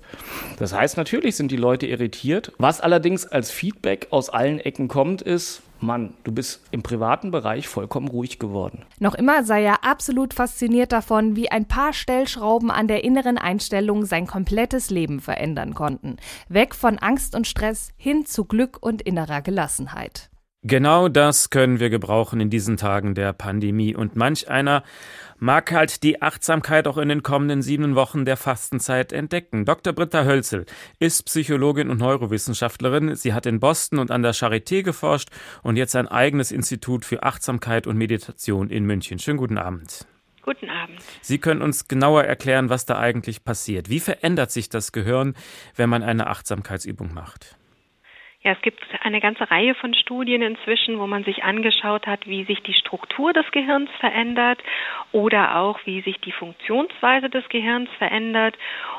Das heißt, natürlich sind die Leute irritiert. Was allerdings als Feedback aus allen Ecken kommt, ist, Mann, du bist im privaten Bereich vollkommen ruhig geworden. Noch immer sei er absolut fasziniert davon, wie ein paar Stellschrauben an der inneren Einstellung sein komplettes Leben verändern konnten. Weg von Angst und Stress hin zu Glück und innerer Gelassenheit. Genau das können wir gebrauchen in diesen Tagen der Pandemie. Und manch einer mag halt die Achtsamkeit auch in den kommenden sieben Wochen der Fastenzeit entdecken. Dr. Britta Hölzel ist Psychologin und Neurowissenschaftlerin. Sie hat in Boston und an der Charité geforscht und jetzt ein eigenes Institut für Achtsamkeit und Meditation in München. Schönen guten Abend. Guten Abend. Sie können uns genauer erklären, was da eigentlich passiert. Wie verändert sich das Gehirn, wenn man eine Achtsamkeitsübung macht? Ja, es gibt eine ganze Reihe von Studien inzwischen, wo man sich angeschaut hat, wie sich die Struktur des Gehirns verändert oder auch wie sich die Funktionsweise des Gehirns verändert.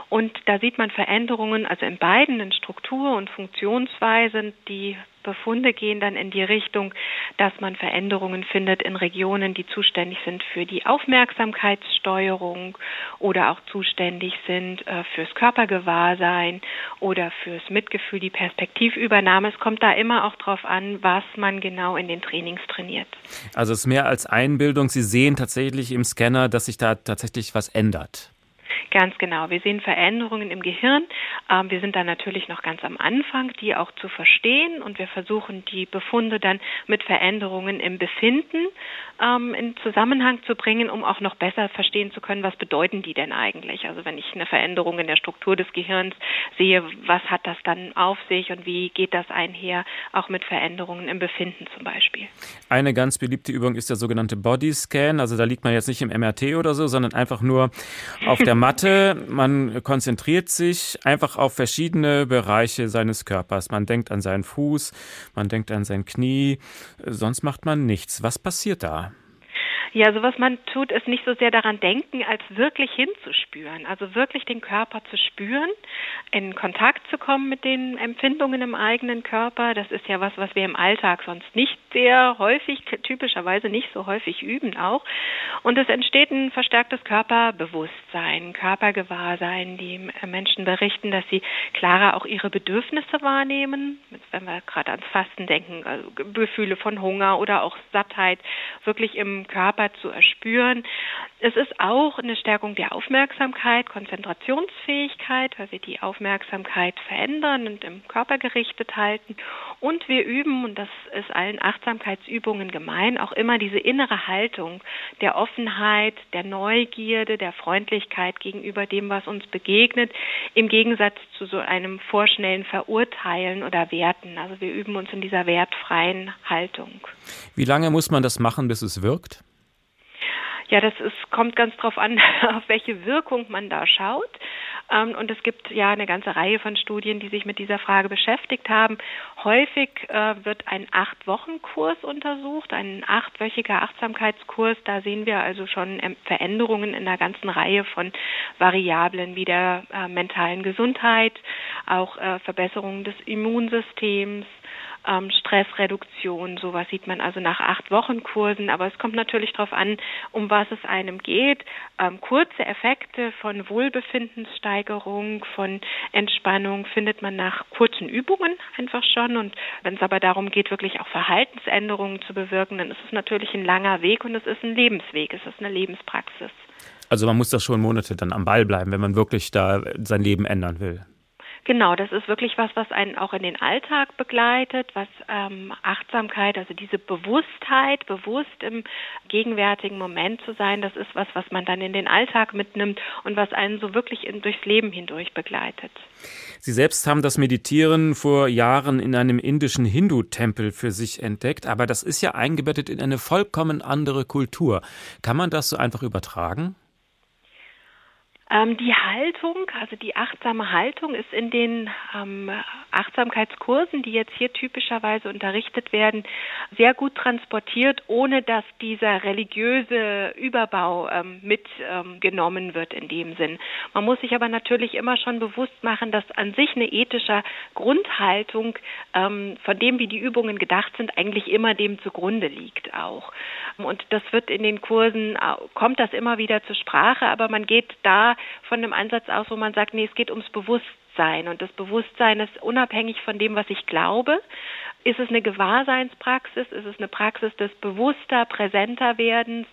Und da sieht man Veränderungen, also in beiden, in Struktur und Funktionsweise, die Befunde gehen dann in die Richtung, dass man Veränderungen findet in Regionen, die zuständig sind für die Aufmerksamkeitssteuerung oder auch zuständig sind äh, fürs Körpergewahrsein oder fürs Mitgefühl, die Perspektivübernahme. Es kommt da immer auch darauf an, was man genau in den Trainings trainiert. Also es ist mehr als Einbildung. Sie sehen tatsächlich im Scanner, dass sich da tatsächlich was ändert. Ganz genau. Wir sehen Veränderungen im Gehirn. Ähm, wir sind da natürlich noch ganz am Anfang, die auch zu verstehen und wir versuchen die Befunde dann mit Veränderungen im Befinden ähm, in Zusammenhang zu bringen, um auch noch besser verstehen zu können, was bedeuten die denn eigentlich. Also wenn ich eine Veränderung in der Struktur des Gehirns sehe, was hat das dann auf sich und wie geht das einher, auch mit Veränderungen im Befinden zum Beispiel. Eine ganz beliebte Übung ist der sogenannte Body Scan. Also da liegt man jetzt nicht im MRT oder so, sondern einfach nur auf der Matte. Man konzentriert sich einfach auf verschiedene Bereiche seines Körpers. Man denkt an seinen Fuß, man denkt an sein Knie, sonst macht man nichts. Was passiert da? Ja, so was man tut, ist nicht so sehr daran denken, als wirklich hinzuspüren. Also wirklich den Körper zu spüren, in Kontakt zu kommen mit den Empfindungen im eigenen Körper. Das ist ja was, was wir im Alltag sonst nicht sehr häufig, typischerweise nicht so häufig üben auch. Und es entsteht ein verstärktes Körperbewusstsein, Körpergewahrsein. Die Menschen berichten, dass sie klarer auch ihre Bedürfnisse wahrnehmen. Wenn wir gerade ans Fasten denken, also Gefühle von Hunger oder auch Sattheit wirklich im Körper Körper zu erspüren. Es ist auch eine Stärkung der Aufmerksamkeit, Konzentrationsfähigkeit, weil wir die Aufmerksamkeit verändern und im Körper gerichtet halten. Und wir üben, und das ist allen Achtsamkeitsübungen gemein, auch immer diese innere Haltung der Offenheit, der Neugierde, der Freundlichkeit gegenüber dem, was uns begegnet, im Gegensatz zu so einem vorschnellen Verurteilen oder Werten. Also wir üben uns in dieser wertfreien Haltung. Wie lange muss man das machen, bis es wirkt? Ja, das ist, kommt ganz drauf an, auf welche Wirkung man da schaut. Ähm, und es gibt ja eine ganze Reihe von Studien, die sich mit dieser Frage beschäftigt haben. Häufig äh, wird ein Acht-Wochen-Kurs untersucht, ein achtwöchiger Achtsamkeitskurs. Da sehen wir also schon ähm, Veränderungen in einer ganzen Reihe von Variablen wie der äh, mentalen Gesundheit, auch äh, Verbesserungen des Immunsystems, ähm, Stressreduktion. Sowas sieht man also nach acht Wochen Kursen. Aber es kommt natürlich darauf an, um was es einem geht. Ähm, kurze Effekte von Wohlbefindenssteigerung, von Entspannung findet man nach kurzen Übungen einfach schon. Und wenn es aber darum geht, wirklich auch Verhaltensänderungen zu bewirken, dann ist es natürlich ein langer Weg und es ist ein Lebensweg, es ist eine Lebenspraxis. Also man muss da schon Monate dann am Ball bleiben, wenn man wirklich da sein Leben ändern will. Genau, das ist wirklich was, was einen auch in den Alltag begleitet, was ähm, Achtsamkeit, also diese Bewusstheit, bewusst im gegenwärtigen Moment zu sein, das ist was, was man dann in den Alltag mitnimmt und was einen so wirklich in, durchs Leben hindurch begleitet. Sie selbst haben das Meditieren vor Jahren in einem indischen Hindu-Tempel für sich entdeckt, aber das ist ja eingebettet in eine vollkommen andere Kultur. Kann man das so einfach übertragen? Ähm, die Haltung, also die achtsame Haltung ist in den ähm, Achtsamkeitskursen, die jetzt hier typischerweise unterrichtet werden, sehr gut transportiert, ohne dass dieser religiöse Überbau ähm, mitgenommen wird in dem Sinn. Man muss sich aber natürlich immer schon bewusst machen, dass an sich eine ethische Grundhaltung, ähm, von dem wie die Übungen gedacht sind, eigentlich immer dem zugrunde liegt auch. Und das wird in den Kursen, äh, kommt das immer wieder zur Sprache, aber man geht da von dem Ansatz aus, wo man sagt, nee, es geht ums Bewusstsein. Und das Bewusstsein ist unabhängig von dem, was ich glaube. Ist es eine Gewahrseinspraxis? Ist es eine Praxis des bewusster, präsenter Werdens?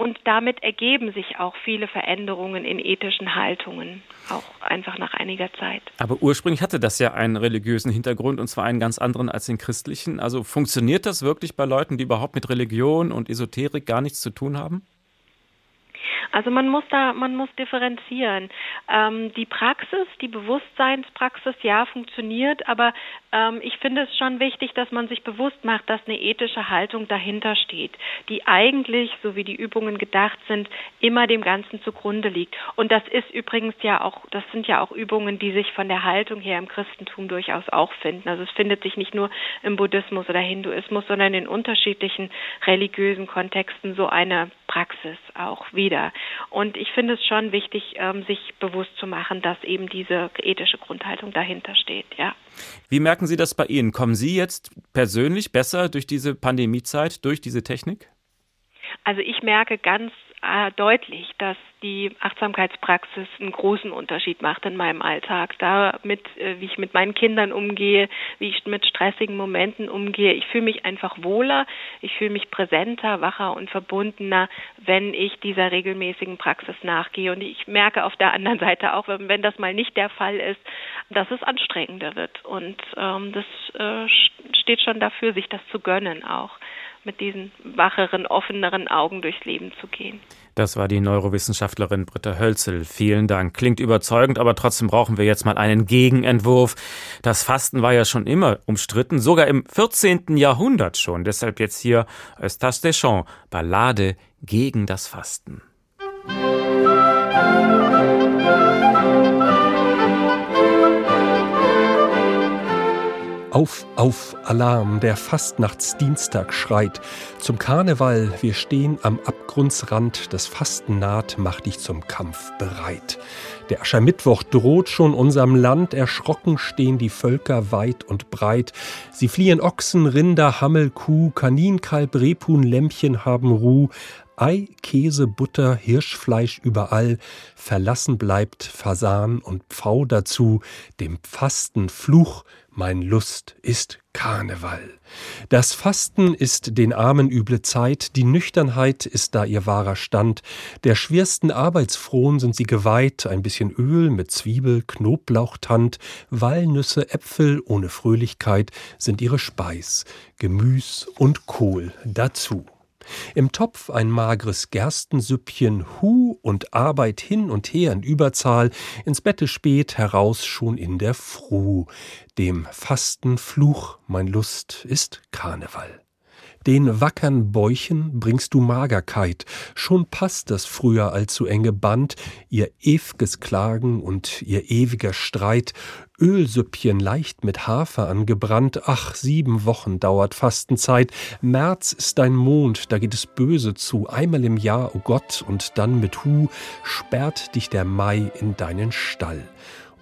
Und damit ergeben sich auch viele Veränderungen in ethischen Haltungen, auch einfach nach einiger Zeit. Aber ursprünglich hatte das ja einen religiösen Hintergrund und zwar einen ganz anderen als den christlichen. Also funktioniert das wirklich bei Leuten, die überhaupt mit Religion und Esoterik gar nichts zu tun haben? Also man muss da, man muss differenzieren. Ähm, die Praxis, die Bewusstseinspraxis, ja, funktioniert, aber ähm, ich finde es schon wichtig, dass man sich bewusst macht, dass eine ethische Haltung dahinter steht, die eigentlich, so wie die Übungen gedacht sind, immer dem Ganzen zugrunde liegt. Und das ist übrigens ja auch, das sind ja auch Übungen, die sich von der Haltung her im Christentum durchaus auch finden. Also es findet sich nicht nur im Buddhismus oder Hinduismus, sondern in unterschiedlichen religiösen Kontexten so eine Praxis auch wieder. Und ich finde es schon wichtig, ähm, sich bewusst zu machen, dass eben diese ethische Grundhaltung dahinter steht, ja. Wie merken Sie das bei Ihnen? Kommen Sie jetzt persönlich besser durch diese Pandemiezeit, durch diese Technik? Also ich merke ganz deutlich, dass die Achtsamkeitspraxis einen großen Unterschied macht in meinem Alltag. Damit, äh, wie ich mit meinen Kindern umgehe, wie ich mit stressigen Momenten umgehe. Ich fühle mich einfach wohler, ich fühle mich präsenter, wacher und verbundener, wenn ich dieser regelmäßigen Praxis nachgehe. Und ich merke auf der anderen Seite auch, wenn das mal nicht der Fall ist, dass es anstrengender wird. Und ähm, das äh, steht schon dafür, sich das zu gönnen auch mit diesen wacheren, offeneren Augen durchs Leben zu gehen. Das war die Neurowissenschaftlerin Britta Hölzel. Vielen Dank. Klingt überzeugend, aber trotzdem brauchen wir jetzt mal einen Gegenentwurf. Das Fasten war ja schon immer umstritten, sogar im 14. Jahrhundert schon. Deshalb jetzt hier Eustache Deschamps, Ballade gegen das Fasten. Auf, auf, Alarm, der Fastnachtsdienstag schreit. Zum Karneval, wir stehen am Abgrundsrand, das Fasten naht, mach dich zum Kampf bereit. Der Aschermittwoch droht schon unserem Land, erschrocken stehen die Völker weit und breit. Sie fliehen Ochsen, Rinder, Hammel, Kuh, Kanin, Kalb, Rebhuhn, Lämpchen haben Ruh. Ei, Käse, Butter, Hirschfleisch überall, verlassen bleibt Fasan und Pfau dazu, dem Fasten Fluch, mein Lust ist Karneval. Das Fasten ist den Armen üble Zeit, die Nüchternheit ist da ihr wahrer Stand. Der schwersten Arbeitsfrohen sind sie geweiht, ein bisschen Öl mit Zwiebel, Knoblauch, Tand, Walnüsse, Äpfel ohne Fröhlichkeit sind ihre Speis, Gemüs und Kohl dazu. Im Topf ein magres Gerstensüppchen, Hu und Arbeit hin und her in Überzahl, ins Bette spät, heraus schon in der Fruh. Dem Fasten Fluch, mein Lust ist Karneval. Den wackern Bäuchen bringst du Magerkeit, schon passt das früher allzu enge Band, ihr ew'ges Klagen und ihr ewiger Streit, Ölsüppchen leicht mit Hafer angebrannt, ach, sieben Wochen dauert Fastenzeit, März ist dein Mond, da geht es böse zu, einmal im Jahr, o oh Gott, und dann mit Hu sperrt dich der Mai in deinen Stall.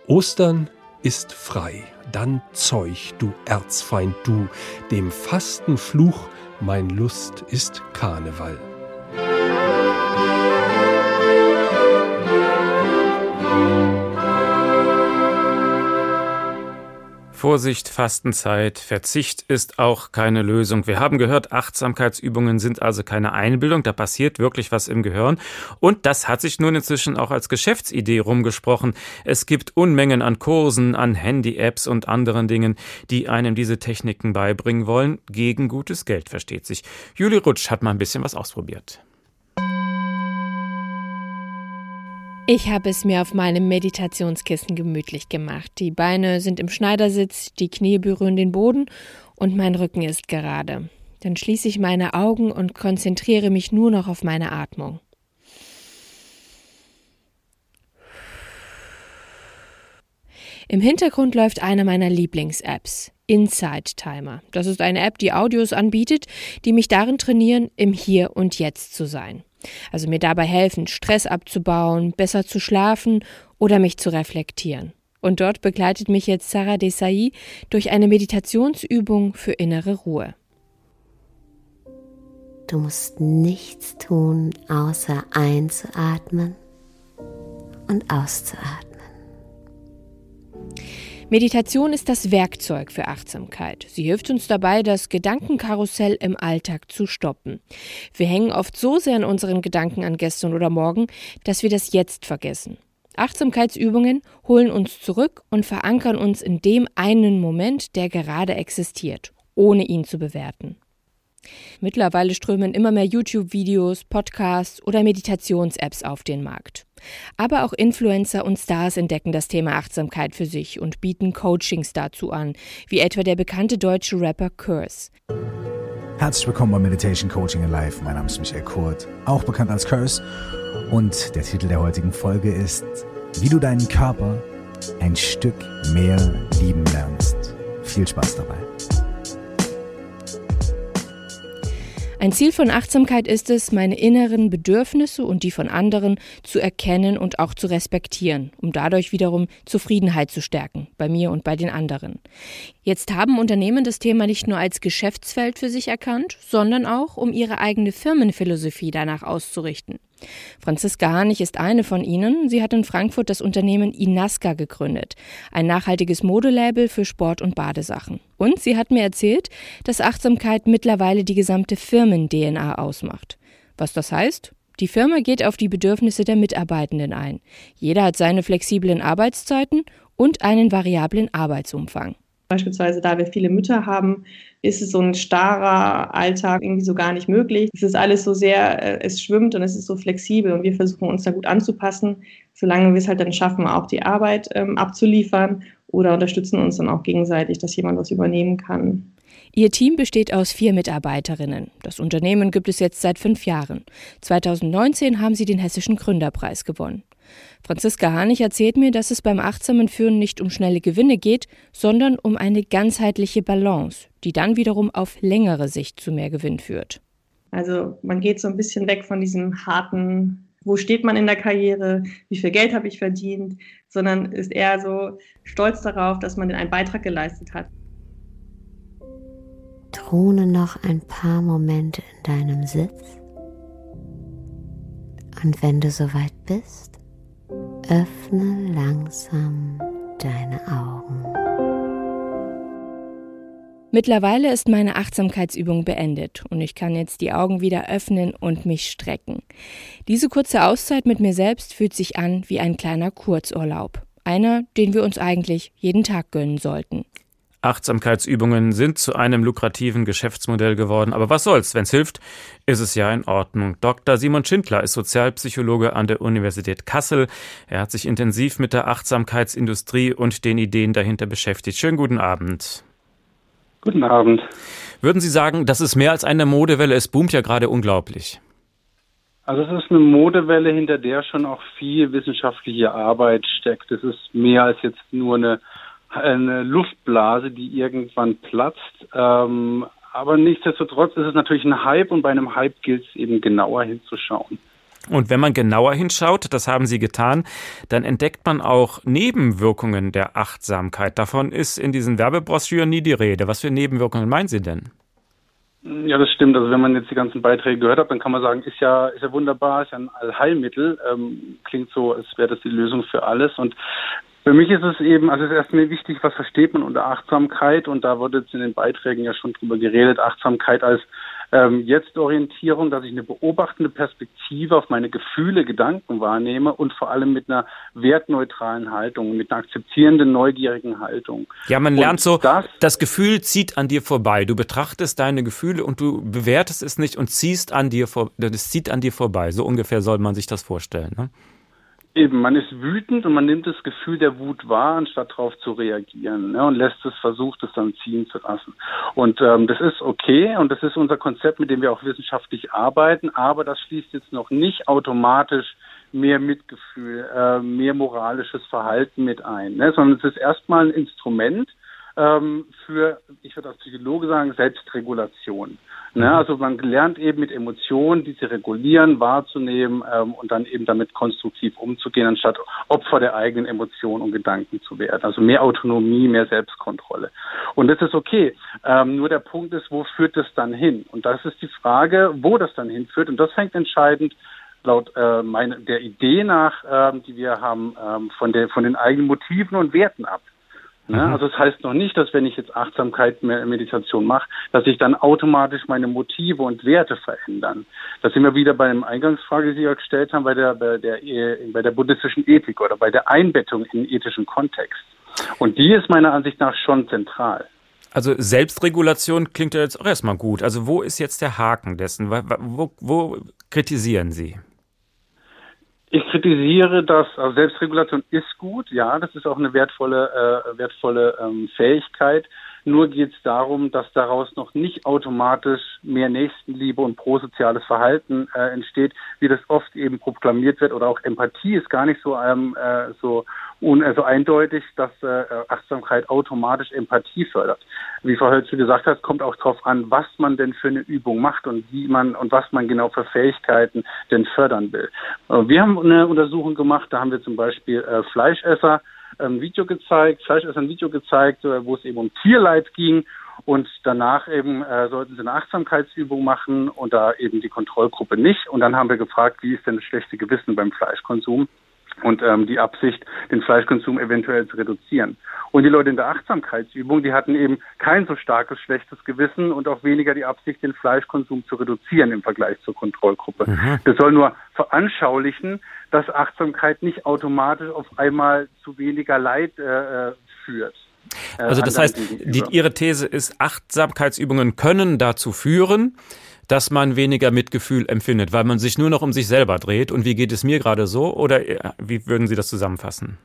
Ostern ist frei. Dann Zeug, du Erzfeind, du, dem Fastenfluch, mein Lust ist Karneval. Vorsicht, Fastenzeit, Verzicht ist auch keine Lösung. Wir haben gehört, Achtsamkeitsübungen sind also keine Einbildung, da passiert wirklich was im Gehirn. Und das hat sich nun inzwischen auch als Geschäftsidee rumgesprochen. Es gibt Unmengen an Kursen, an Handy-Apps und anderen Dingen, die einem diese Techniken beibringen wollen, gegen gutes Geld, versteht sich. Juli Rutsch hat mal ein bisschen was ausprobiert. Ich habe es mir auf meinem Meditationskissen gemütlich gemacht. Die Beine sind im Schneidersitz, die Knie berühren den Boden und mein Rücken ist gerade. Dann schließe ich meine Augen und konzentriere mich nur noch auf meine Atmung. Im Hintergrund läuft eine meiner Lieblings-Apps, Inside Timer. Das ist eine App, die Audios anbietet, die mich darin trainieren, im Hier und Jetzt zu sein. Also mir dabei helfen, Stress abzubauen, besser zu schlafen oder mich zu reflektieren. Und dort begleitet mich jetzt Sarah Desai durch eine Meditationsübung für innere Ruhe. Du musst nichts tun, außer einzuatmen und auszuatmen. Meditation ist das Werkzeug für Achtsamkeit. Sie hilft uns dabei, das Gedankenkarussell im Alltag zu stoppen. Wir hängen oft so sehr in unseren Gedanken an gestern oder morgen, dass wir das Jetzt vergessen. Achtsamkeitsübungen holen uns zurück und verankern uns in dem einen Moment, der gerade existiert, ohne ihn zu bewerten. Mittlerweile strömen immer mehr YouTube-Videos, Podcasts oder Meditations-Apps auf den Markt. Aber auch Influencer und Stars entdecken das Thema Achtsamkeit für sich und bieten Coachings dazu an, wie etwa der bekannte deutsche Rapper Curse. Herzlich willkommen bei Meditation Coaching in Life. Mein Name ist Michael Kurt, auch bekannt als Curse. Und der Titel der heutigen Folge ist, wie du deinen Körper ein Stück mehr lieben lernst. Viel Spaß dabei. Ein Ziel von Achtsamkeit ist es, meine inneren Bedürfnisse und die von anderen zu erkennen und auch zu respektieren, um dadurch wiederum Zufriedenheit zu stärken, bei mir und bei den anderen. Jetzt haben Unternehmen das Thema nicht nur als Geschäftsfeld für sich erkannt, sondern auch, um ihre eigene Firmenphilosophie danach auszurichten. Franziska Hanich ist eine von ihnen. Sie hat in Frankfurt das Unternehmen Inaska gegründet, ein nachhaltiges Modelabel für Sport- und Badesachen. Und sie hat mir erzählt, dass Achtsamkeit mittlerweile die gesamte Firmen-DNA ausmacht. Was das heißt? Die Firma geht auf die Bedürfnisse der Mitarbeitenden ein. Jeder hat seine flexiblen Arbeitszeiten und einen variablen Arbeitsumfang. Beispielsweise, da wir viele Mütter haben, ist es so ein starrer Alltag irgendwie so gar nicht möglich. Es ist alles so sehr, äh, es schwimmt und es ist so flexibel und wir versuchen uns da gut anzupassen, solange wir es halt dann schaffen, auch die Arbeit ähm, abzuliefern oder unterstützen uns dann auch gegenseitig, dass jemand was übernehmen kann. Ihr Team besteht aus vier Mitarbeiterinnen. Das Unternehmen gibt es jetzt seit fünf Jahren. 2019 haben sie den Hessischen Gründerpreis gewonnen. Franziska Hanich erzählt mir, dass es beim achtsamen Führen nicht um schnelle Gewinne geht, sondern um eine ganzheitliche Balance, die dann wiederum auf längere Sicht zu mehr Gewinn führt. Also man geht so ein bisschen weg von diesem harten, wo steht man in der Karriere, wie viel Geld habe ich verdient, sondern ist eher so stolz darauf, dass man einen Beitrag geleistet hat. Throne noch ein paar Momente in deinem Sitz. Und wenn du soweit bist, Öffne langsam deine Augen. Mittlerweile ist meine Achtsamkeitsübung beendet und ich kann jetzt die Augen wieder öffnen und mich strecken. Diese kurze Auszeit mit mir selbst fühlt sich an wie ein kleiner Kurzurlaub. Einer, den wir uns eigentlich jeden Tag gönnen sollten. Achtsamkeitsübungen sind zu einem lukrativen Geschäftsmodell geworden. Aber was soll's? Wenn's hilft, ist es ja in Ordnung. Dr. Simon Schindler ist Sozialpsychologe an der Universität Kassel. Er hat sich intensiv mit der Achtsamkeitsindustrie und den Ideen dahinter beschäftigt. Schönen guten Abend. Guten Abend. Würden Sie sagen, das ist mehr als eine Modewelle? Es boomt ja gerade unglaublich. Also es ist eine Modewelle, hinter der schon auch viel wissenschaftliche Arbeit steckt. Es ist mehr als jetzt nur eine eine Luftblase, die irgendwann platzt. Ähm, aber nichtsdestotrotz ist es natürlich ein Hype und bei einem Hype gilt es eben genauer hinzuschauen. Und wenn man genauer hinschaut, das haben Sie getan, dann entdeckt man auch Nebenwirkungen der Achtsamkeit. Davon ist in diesen Werbebroschüren nie die Rede. Was für Nebenwirkungen meinen Sie denn? Ja, das stimmt. Also wenn man jetzt die ganzen Beiträge gehört hat, dann kann man sagen, ist ja, ist ja wunderbar, ist ja ein Allheilmittel. Ähm, klingt so, als wäre das die Lösung für alles. Und für mich ist es eben, also es ist erstmal wichtig, was versteht man unter Achtsamkeit und da wurde jetzt in den Beiträgen ja schon drüber geredet, Achtsamkeit als ähm, Jetzt-Orientierung, dass ich eine beobachtende Perspektive auf meine Gefühle, Gedanken wahrnehme und vor allem mit einer wertneutralen Haltung, mit einer akzeptierenden, neugierigen Haltung. Ja, man lernt so, das, das Gefühl zieht an dir vorbei. Du betrachtest deine Gefühle und du bewertest es nicht und ziehst an dir vor, das zieht an dir vorbei. So ungefähr soll man sich das vorstellen. Ne? Eben, man ist wütend und man nimmt das Gefühl der Wut wahr, anstatt darauf zu reagieren ne, und lässt es, versucht es dann ziehen zu lassen. Und ähm, das ist okay und das ist unser Konzept, mit dem wir auch wissenschaftlich arbeiten, aber das schließt jetzt noch nicht automatisch mehr Mitgefühl, äh, mehr moralisches Verhalten mit ein, ne, sondern es ist erstmal ein Instrument, ähm, für, ich würde als Psychologe sagen, Selbstregulation. Ne? Mhm. Also man lernt eben mit Emotionen, diese regulieren, wahrzunehmen ähm, und dann eben damit konstruktiv umzugehen, anstatt Opfer der eigenen Emotionen und Gedanken zu werden. Also mehr Autonomie, mehr Selbstkontrolle. Und das ist okay. Ähm, nur der Punkt ist, wo führt das dann hin? Und das ist die Frage, wo das dann hinführt. Und das hängt entscheidend laut äh, meine, der Idee nach, ähm, die wir haben, ähm, von, der, von den eigenen Motiven und Werten ab. Ne? Mhm. Also das heißt noch nicht, dass wenn ich jetzt Achtsamkeit Meditation mache, dass sich dann automatisch meine Motive und Werte verändern. Da sind wir wieder bei der Eingangsfrage, die Sie ja gestellt haben, bei der, bei der, bei der buddhistischen Ethik oder bei der Einbettung in ethischen Kontext. Und die ist meiner Ansicht nach schon zentral. Also Selbstregulation klingt ja jetzt auch erstmal gut. Also wo ist jetzt der Haken dessen? Wo, wo kritisieren Sie? Ich kritisiere dass also Selbstregulation ist gut, ja, das ist auch eine wertvolle, äh, wertvolle ähm, Fähigkeit. Nur geht es darum, dass daraus noch nicht automatisch mehr Nächstenliebe und prosoziales Verhalten äh, entsteht, wie das oft eben proklamiert wird. Oder auch Empathie ist gar nicht so, ähm, äh, so, un, äh, so eindeutig, dass äh, Achtsamkeit automatisch Empathie fördert. Wie Frau Hölze gesagt hat, kommt auch darauf an, was man denn für eine Übung macht und wie man und was man genau für Fähigkeiten denn fördern will. Äh, wir haben eine Untersuchung gemacht, da haben wir zum Beispiel äh, Fleischesser ein Video gezeigt, Fleischesser ein Video gezeigt, äh, wo es eben um Tierleid ging und danach eben äh, sollten sie eine Achtsamkeitsübung machen und da eben die Kontrollgruppe nicht. Und dann haben wir gefragt, wie ist denn das schlechte Gewissen beim Fleischkonsum? Und ähm, die Absicht, den Fleischkonsum eventuell zu reduzieren. Und die Leute in der Achtsamkeitsübung, die hatten eben kein so starkes schlechtes Gewissen und auch weniger die Absicht, den Fleischkonsum zu reduzieren im Vergleich zur Kontrollgruppe. Mhm. Das soll nur veranschaulichen, dass Achtsamkeit nicht automatisch auf einmal zu weniger Leid äh, äh führt. Äh, also das heißt, die, Ihre These ist, Achtsamkeitsübungen können dazu führen, dass man weniger Mitgefühl empfindet, weil man sich nur noch um sich selber dreht. Und wie geht es mir gerade so? Oder äh, wie würden Sie das zusammenfassen?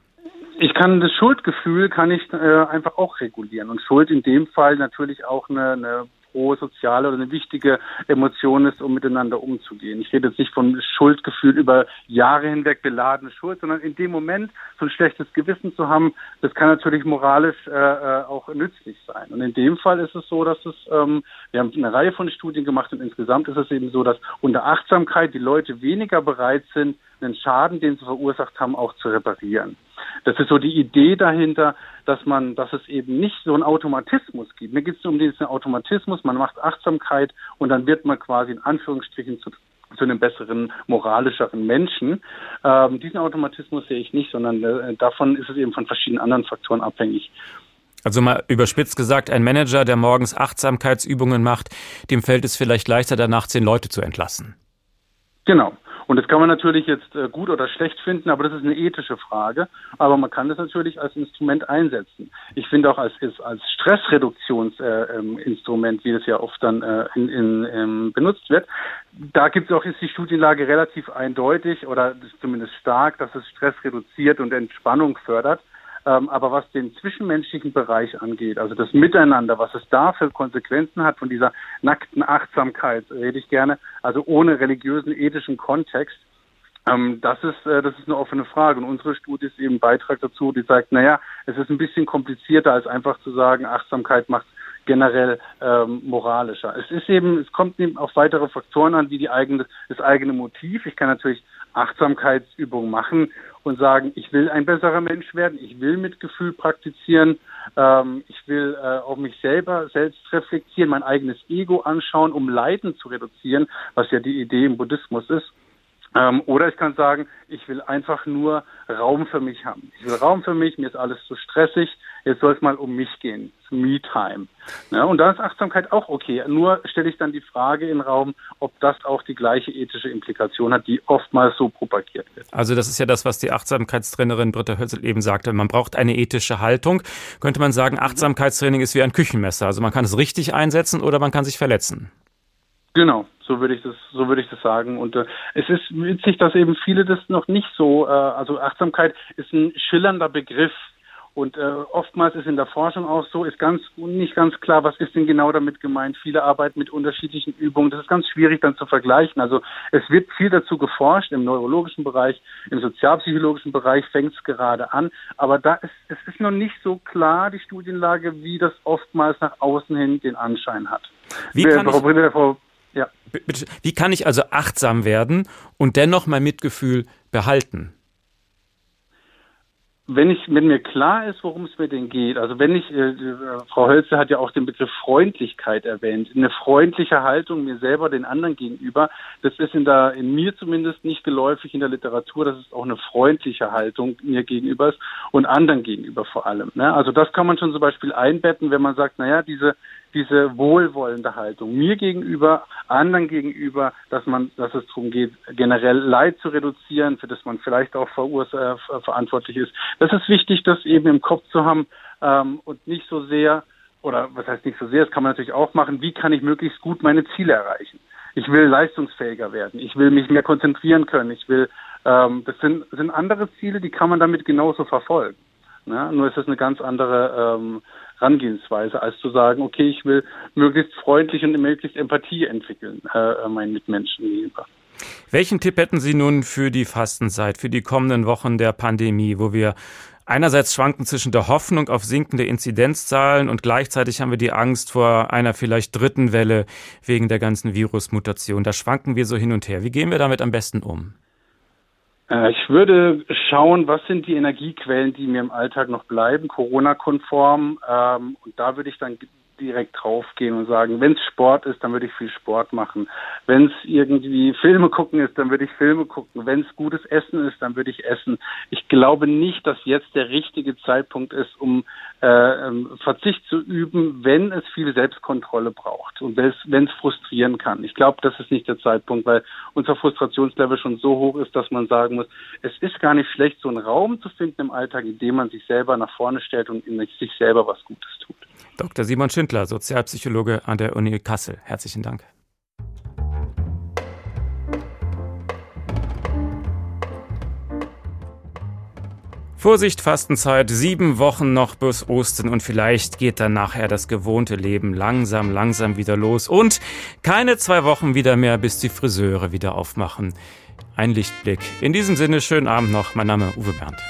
Ich kann das Schuldgefühl kann ich äh, einfach auch regulieren und Schuld in dem Fall natürlich auch eine, eine frohe soziale oder eine wichtige Emotion ist, um miteinander umzugehen. Ich rede jetzt nicht von Schuldgefühl über Jahre hinweg beladene Schuld, sondern in dem Moment so ein schlechtes Gewissen zu haben, das kann natürlich moralisch äh, äh, auch nützlich sein. Und in dem Fall ist es so, dass es, ähm, wir haben eine Reihe von Studien gemacht und insgesamt ist es eben so, dass unter Achtsamkeit die Leute weniger bereit sind, einen Schaden, den sie verursacht haben, auch zu reparieren. Das ist so die Idee dahinter, dass man, dass es eben nicht so einen Automatismus gibt. Mir geht es um diesen Automatismus, man macht Achtsamkeit und dann wird man quasi in Anführungsstrichen zu, zu einem besseren, moralischeren Menschen. Ähm, diesen Automatismus sehe ich nicht, sondern äh, davon ist es eben von verschiedenen anderen Faktoren abhängig. Also mal überspitzt gesagt, ein Manager, der morgens Achtsamkeitsübungen macht, dem fällt es vielleicht leichter danach, zehn Leute zu entlassen. Genau. Und das kann man natürlich jetzt äh, gut oder schlecht finden, aber das ist eine ethische Frage. Aber man kann das natürlich als Instrument einsetzen. Ich finde auch als, als Stressreduktionsinstrument, äh, ähm, wie das ja oft dann äh, in, in, ähm, benutzt wird, da gibt es auch, ist die Studienlage relativ eindeutig oder zumindest stark, dass es Stress reduziert und Entspannung fördert. Ähm, aber was den zwischenmenschlichen Bereich angeht, also das Miteinander, was es da für Konsequenzen hat von dieser nackten Achtsamkeit, rede ich gerne, also ohne religiösen, ethischen Kontext, ähm, das ist äh, das ist eine offene Frage und unsere Studie ist eben ein Beitrag dazu, die sagt, naja, es ist ein bisschen komplizierter als einfach zu sagen, Achtsamkeit macht generell ähm, moralischer. Es ist eben, es kommt eben auf weitere Faktoren an, wie die eigene, das eigene Motiv. Ich kann natürlich Achtsamkeitsübungen machen und sagen, ich will ein besserer Mensch werden, ich will Mitgefühl praktizieren, ähm, ich will äh, auf mich selber selbst reflektieren, mein eigenes Ego anschauen, um Leiden zu reduzieren, was ja die Idee im Buddhismus ist. Ähm, oder ich kann sagen, ich will einfach nur Raum für mich haben. Ich will Raum für mich, mir ist alles zu stressig, jetzt soll es mal um mich gehen. Me-Time. Ja, und da ist Achtsamkeit auch okay. Nur stelle ich dann die Frage in den Raum, ob das auch die gleiche ethische Implikation hat, die oftmals so propagiert wird. Also das ist ja das, was die Achtsamkeitstrainerin Britta Hölzel eben sagte. Man braucht eine ethische Haltung. Könnte man sagen, Achtsamkeitstraining ist wie ein Küchenmesser. Also man kann es richtig einsetzen oder man kann sich verletzen. Genau, so würde ich das, so würde ich das sagen. Und äh, es ist witzig, dass eben viele das noch nicht so, äh, also Achtsamkeit ist ein schillernder Begriff. Und äh, oftmals ist in der Forschung auch so, ist ganz nicht ganz klar, was ist denn genau damit gemeint. Viele arbeiten mit unterschiedlichen Übungen. Das ist ganz schwierig dann zu vergleichen. Also es wird viel dazu geforscht im neurologischen Bereich, im sozialpsychologischen Bereich fängt es gerade an. Aber da ist es ist noch nicht so klar die Studienlage, wie das oftmals nach außen hin den Anschein hat. Wie kann Frau ich, Frau ja. Wie kann ich also achtsam werden und dennoch mein Mitgefühl behalten? Wenn ich, wenn mir klar ist, worum es mir denn geht, also wenn ich, äh, Frau Hölze hat ja auch den Begriff Freundlichkeit erwähnt, eine freundliche Haltung mir selber den anderen gegenüber, das ist in der, in mir zumindest nicht geläufig in der Literatur, dass es auch eine freundliche Haltung mir gegenüber ist und anderen gegenüber vor allem. Ne? Also das kann man schon zum Beispiel einbetten, wenn man sagt, naja, diese, diese wohlwollende Haltung mir gegenüber, anderen gegenüber, dass man, dass es darum geht, generell Leid zu reduzieren, für das man vielleicht auch äh, verantwortlich ist. Das ist wichtig, das eben im Kopf zu haben ähm, und nicht so sehr oder was heißt nicht so sehr, das kann man natürlich auch machen, wie kann ich möglichst gut meine Ziele erreichen. Ich will leistungsfähiger werden, ich will mich mehr konzentrieren können, ich will, ähm, das sind, sind andere Ziele, die kann man damit genauso verfolgen. Ja, nur ist das eine ganz andere ähm, Herangehensweise, als zu sagen, okay, ich will möglichst freundlich und möglichst Empathie entwickeln, äh, meinen Mitmenschen gegenüber. Welchen Tipp hätten Sie nun für die Fastenzeit, für die kommenden Wochen der Pandemie, wo wir einerseits schwanken zwischen der Hoffnung auf sinkende Inzidenzzahlen und gleichzeitig haben wir die Angst vor einer vielleicht dritten Welle wegen der ganzen Virusmutation. Da schwanken wir so hin und her. Wie gehen wir damit am besten um? Äh, ich würde schauen, was sind die Energiequellen, die mir im Alltag noch bleiben, Corona-konform. Ähm, und da würde ich dann direkt draufgehen und sagen, wenn es Sport ist, dann würde ich viel Sport machen. Wenn es irgendwie Filme gucken ist, dann würde ich Filme gucken. Wenn es gutes Essen ist, dann würde ich essen. Ich glaube nicht, dass jetzt der richtige Zeitpunkt ist, um Verzicht zu üben, wenn es viel Selbstkontrolle braucht und wenn es frustrieren kann. Ich glaube, das ist nicht der Zeitpunkt, weil unser Frustrationslevel schon so hoch ist, dass man sagen muss, es ist gar nicht schlecht, so einen Raum zu finden im Alltag, in dem man sich selber nach vorne stellt und in sich selber was Gutes tut. Dr. Simon Schindler, Sozialpsychologe an der Uni Kassel. Herzlichen Dank. Vorsicht, Fastenzeit, sieben Wochen noch bis Ostern und vielleicht geht dann nachher das gewohnte Leben langsam, langsam wieder los und keine zwei Wochen wieder mehr, bis die Friseure wieder aufmachen. Ein Lichtblick. In diesem Sinne, schönen Abend noch. Mein Name Uwe Berndt.